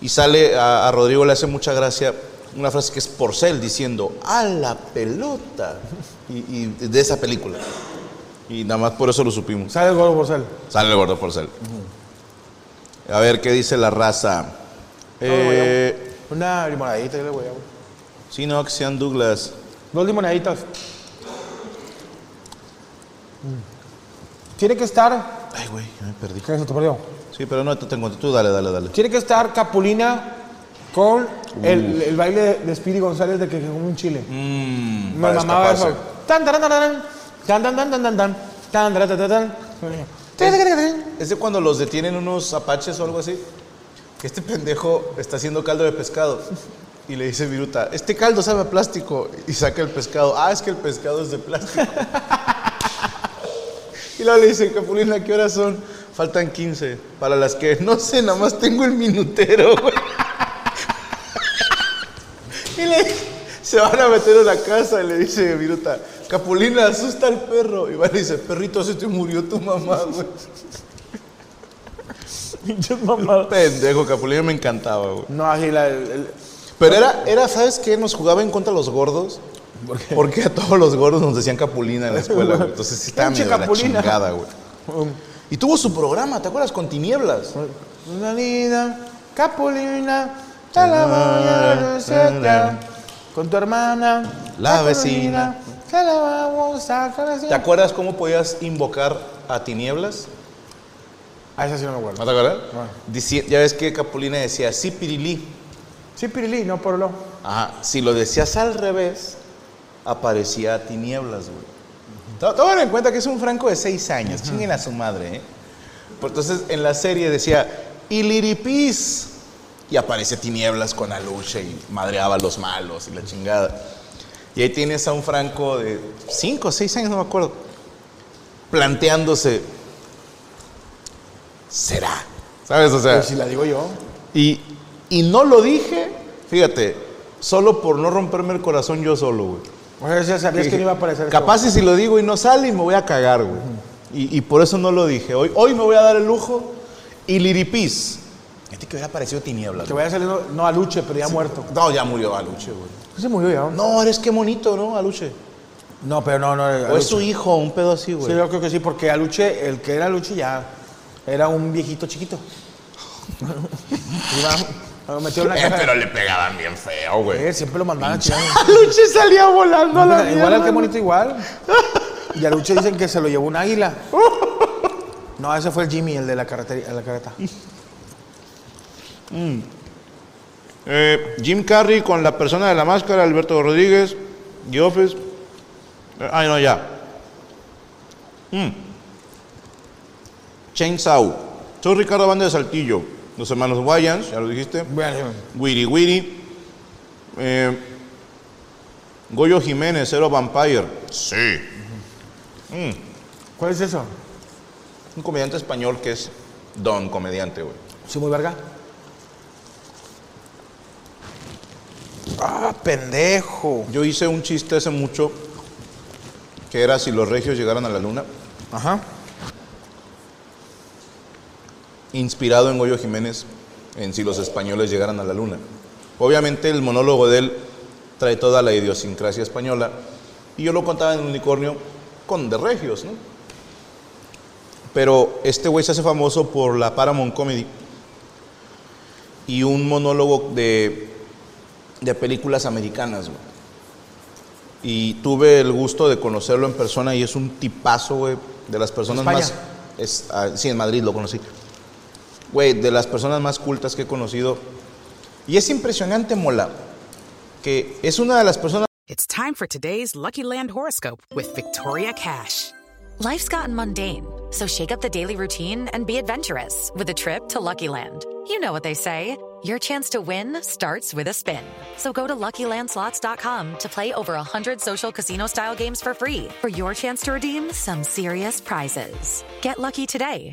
Y sale, a, a Rodrigo le hace mucha gracia una frase que es Porcel diciendo, a la pelota. Y, y de esa película. Y nada más por eso lo supimos. Sale el gordo Porcel. Sale el gordo Porcel. A ver, ¿qué dice la raza? Eh, Una limonadita, yo le voy a... sí, no, que sean Douglas. Dos limonaditas. Tiene que estar... Ay, güey, ya me perdí. ¿Qué es eso? ¿Te perdió? Sí, pero no te tengo. Tú dale, dale, dale. Tiene que estar Capulina con el, el baile de, de Speedy González de que come un chile. Mm, Me para mamaba eso. Tan, taran, taran, tan, tan, tan, tan, tan, tan, tan, taran, taran, tan. Es de cuando los detienen unos apaches o algo así. Que este pendejo está haciendo caldo de pescado. Y le dice Viruta, este caldo sabe plástico. Y saca el pescado. Ah, es que el pescado es de plástico. y luego le dice, Capulina, ¿qué horas son? Faltan 15. Para las que, no sé, nada más tengo el minutero, güey. y le se van a meter a la casa y le dice Viruta, Capulina, asusta al perro. Y va y le dice, perrito, se te murió tu mamá, güey. Pinches mamadas. Pendejo, Capulina me encantaba, güey. No, así la... el- Pero era, era, ¿sabes qué? Nos jugaba en contra los gordos. Porque a todos los gordos nos decían Capulina en la escuela, güey. Entonces sí estaba medio la chingada, güey. um, Y tuvo su programa, ¿te acuerdas? Con tinieblas. Una linda Capulina, te la voy a recetar. Con tu hermana, La vecina. Te la vamos a acariciar. ¿Te acuerdas cómo podías invocar a tinieblas? Ah, esa sí no me acuerdo. ¿No te acuerdas? Dici- ya ves que Capulina decía, sí, pirilí. Sí, Pirilí, no por lo. Ajá, si lo decías al revés, aparecía tinieblas, güey. To- Tomen en cuenta que es un franco de seis años, chinguen a su madre, ¿eh? Pues entonces en la serie decía, Iliripis, y aparece tinieblas con Aluche y madreaba a los malos y la chingada. Y ahí tienes a un franco de cinco o seis años, no me acuerdo, planteándose, ¿será? ¿Sabes? O sea, Pues si la digo yo. y, y no lo dije, fíjate, solo por no romperme el corazón yo solo, güey. O sea, ya sabías que no iba a aparecer. Capaz y si lo digo y no sale y me voy a cagar, güey. Y, y por eso no lo dije. Hoy, hoy me voy a dar el lujo y Liripis. Ti que hubiera parecido tinieblas. Que vaya saliendo, no a Luche, pero ya muerto. No, ya murió Aluche, güey. Se murió ya. No, eres qué bonito, ¿no? Aluche. no pero no, no. O Aluche. es su hijo, un pedo así, Sí, güey. yo creo que sí, porque Aluche, el que era Aluche ya era un viejito chiquito. Iba, lo metió en la Eh, caja. pero le pegaban bien feo, güey. Eh, siempre lo mandaban a chingar. Aluche salía volando a la igual al mierda, que güey. bonito igual. Y Aluche dicen que se lo llevó un águila. No, ese fue el Jimmy, el de la carretera, la carreta. Eh, Jim Carrey con la persona de la máscara, Alberto Rodríguez, The Office. Ay, no, ya. Mm. Chainsaw. Soy Ricardo Banda de Saltillo. Los hermanos Wayans, ya lo dijiste. Bueno, Wiri Wiri. Eh, Goyo Jiménez, Zero Vampire. Sí. ¿Cuál es eso? Un comediante español que es don comediante, güey. Sí, muy verga. Ah, pendejo. Yo hice un chiste hace mucho que era si los regios llegaran a la luna. Ajá. Inspirado en Goyo Jiménez en si los españoles llegaran a la luna. Obviamente el monólogo de él trae toda la idiosincrasia española y yo lo contaba en Unicornio con de regios, ¿no? Pero este güey se hace famoso por la Paramount Comedy y un monólogo de, de películas americanas, güey. Y tuve el gusto de conocerlo en persona y es un tipazo, güey, de las personas España? más... Es, ah, sí, en Madrid lo conocí. Güey, de las personas más cultas que he conocido. Y es impresionante, Mola, que es una de las personas It's time for today's Lucky Land horoscope with Victoria Cash. Life's gotten mundane, so shake up the daily routine and be adventurous with a trip to Lucky Land. You know what they say your chance to win starts with a spin. So go to luckylandslots.com to play over 100 social casino style games for free for your chance to redeem some serious prizes. Get lucky today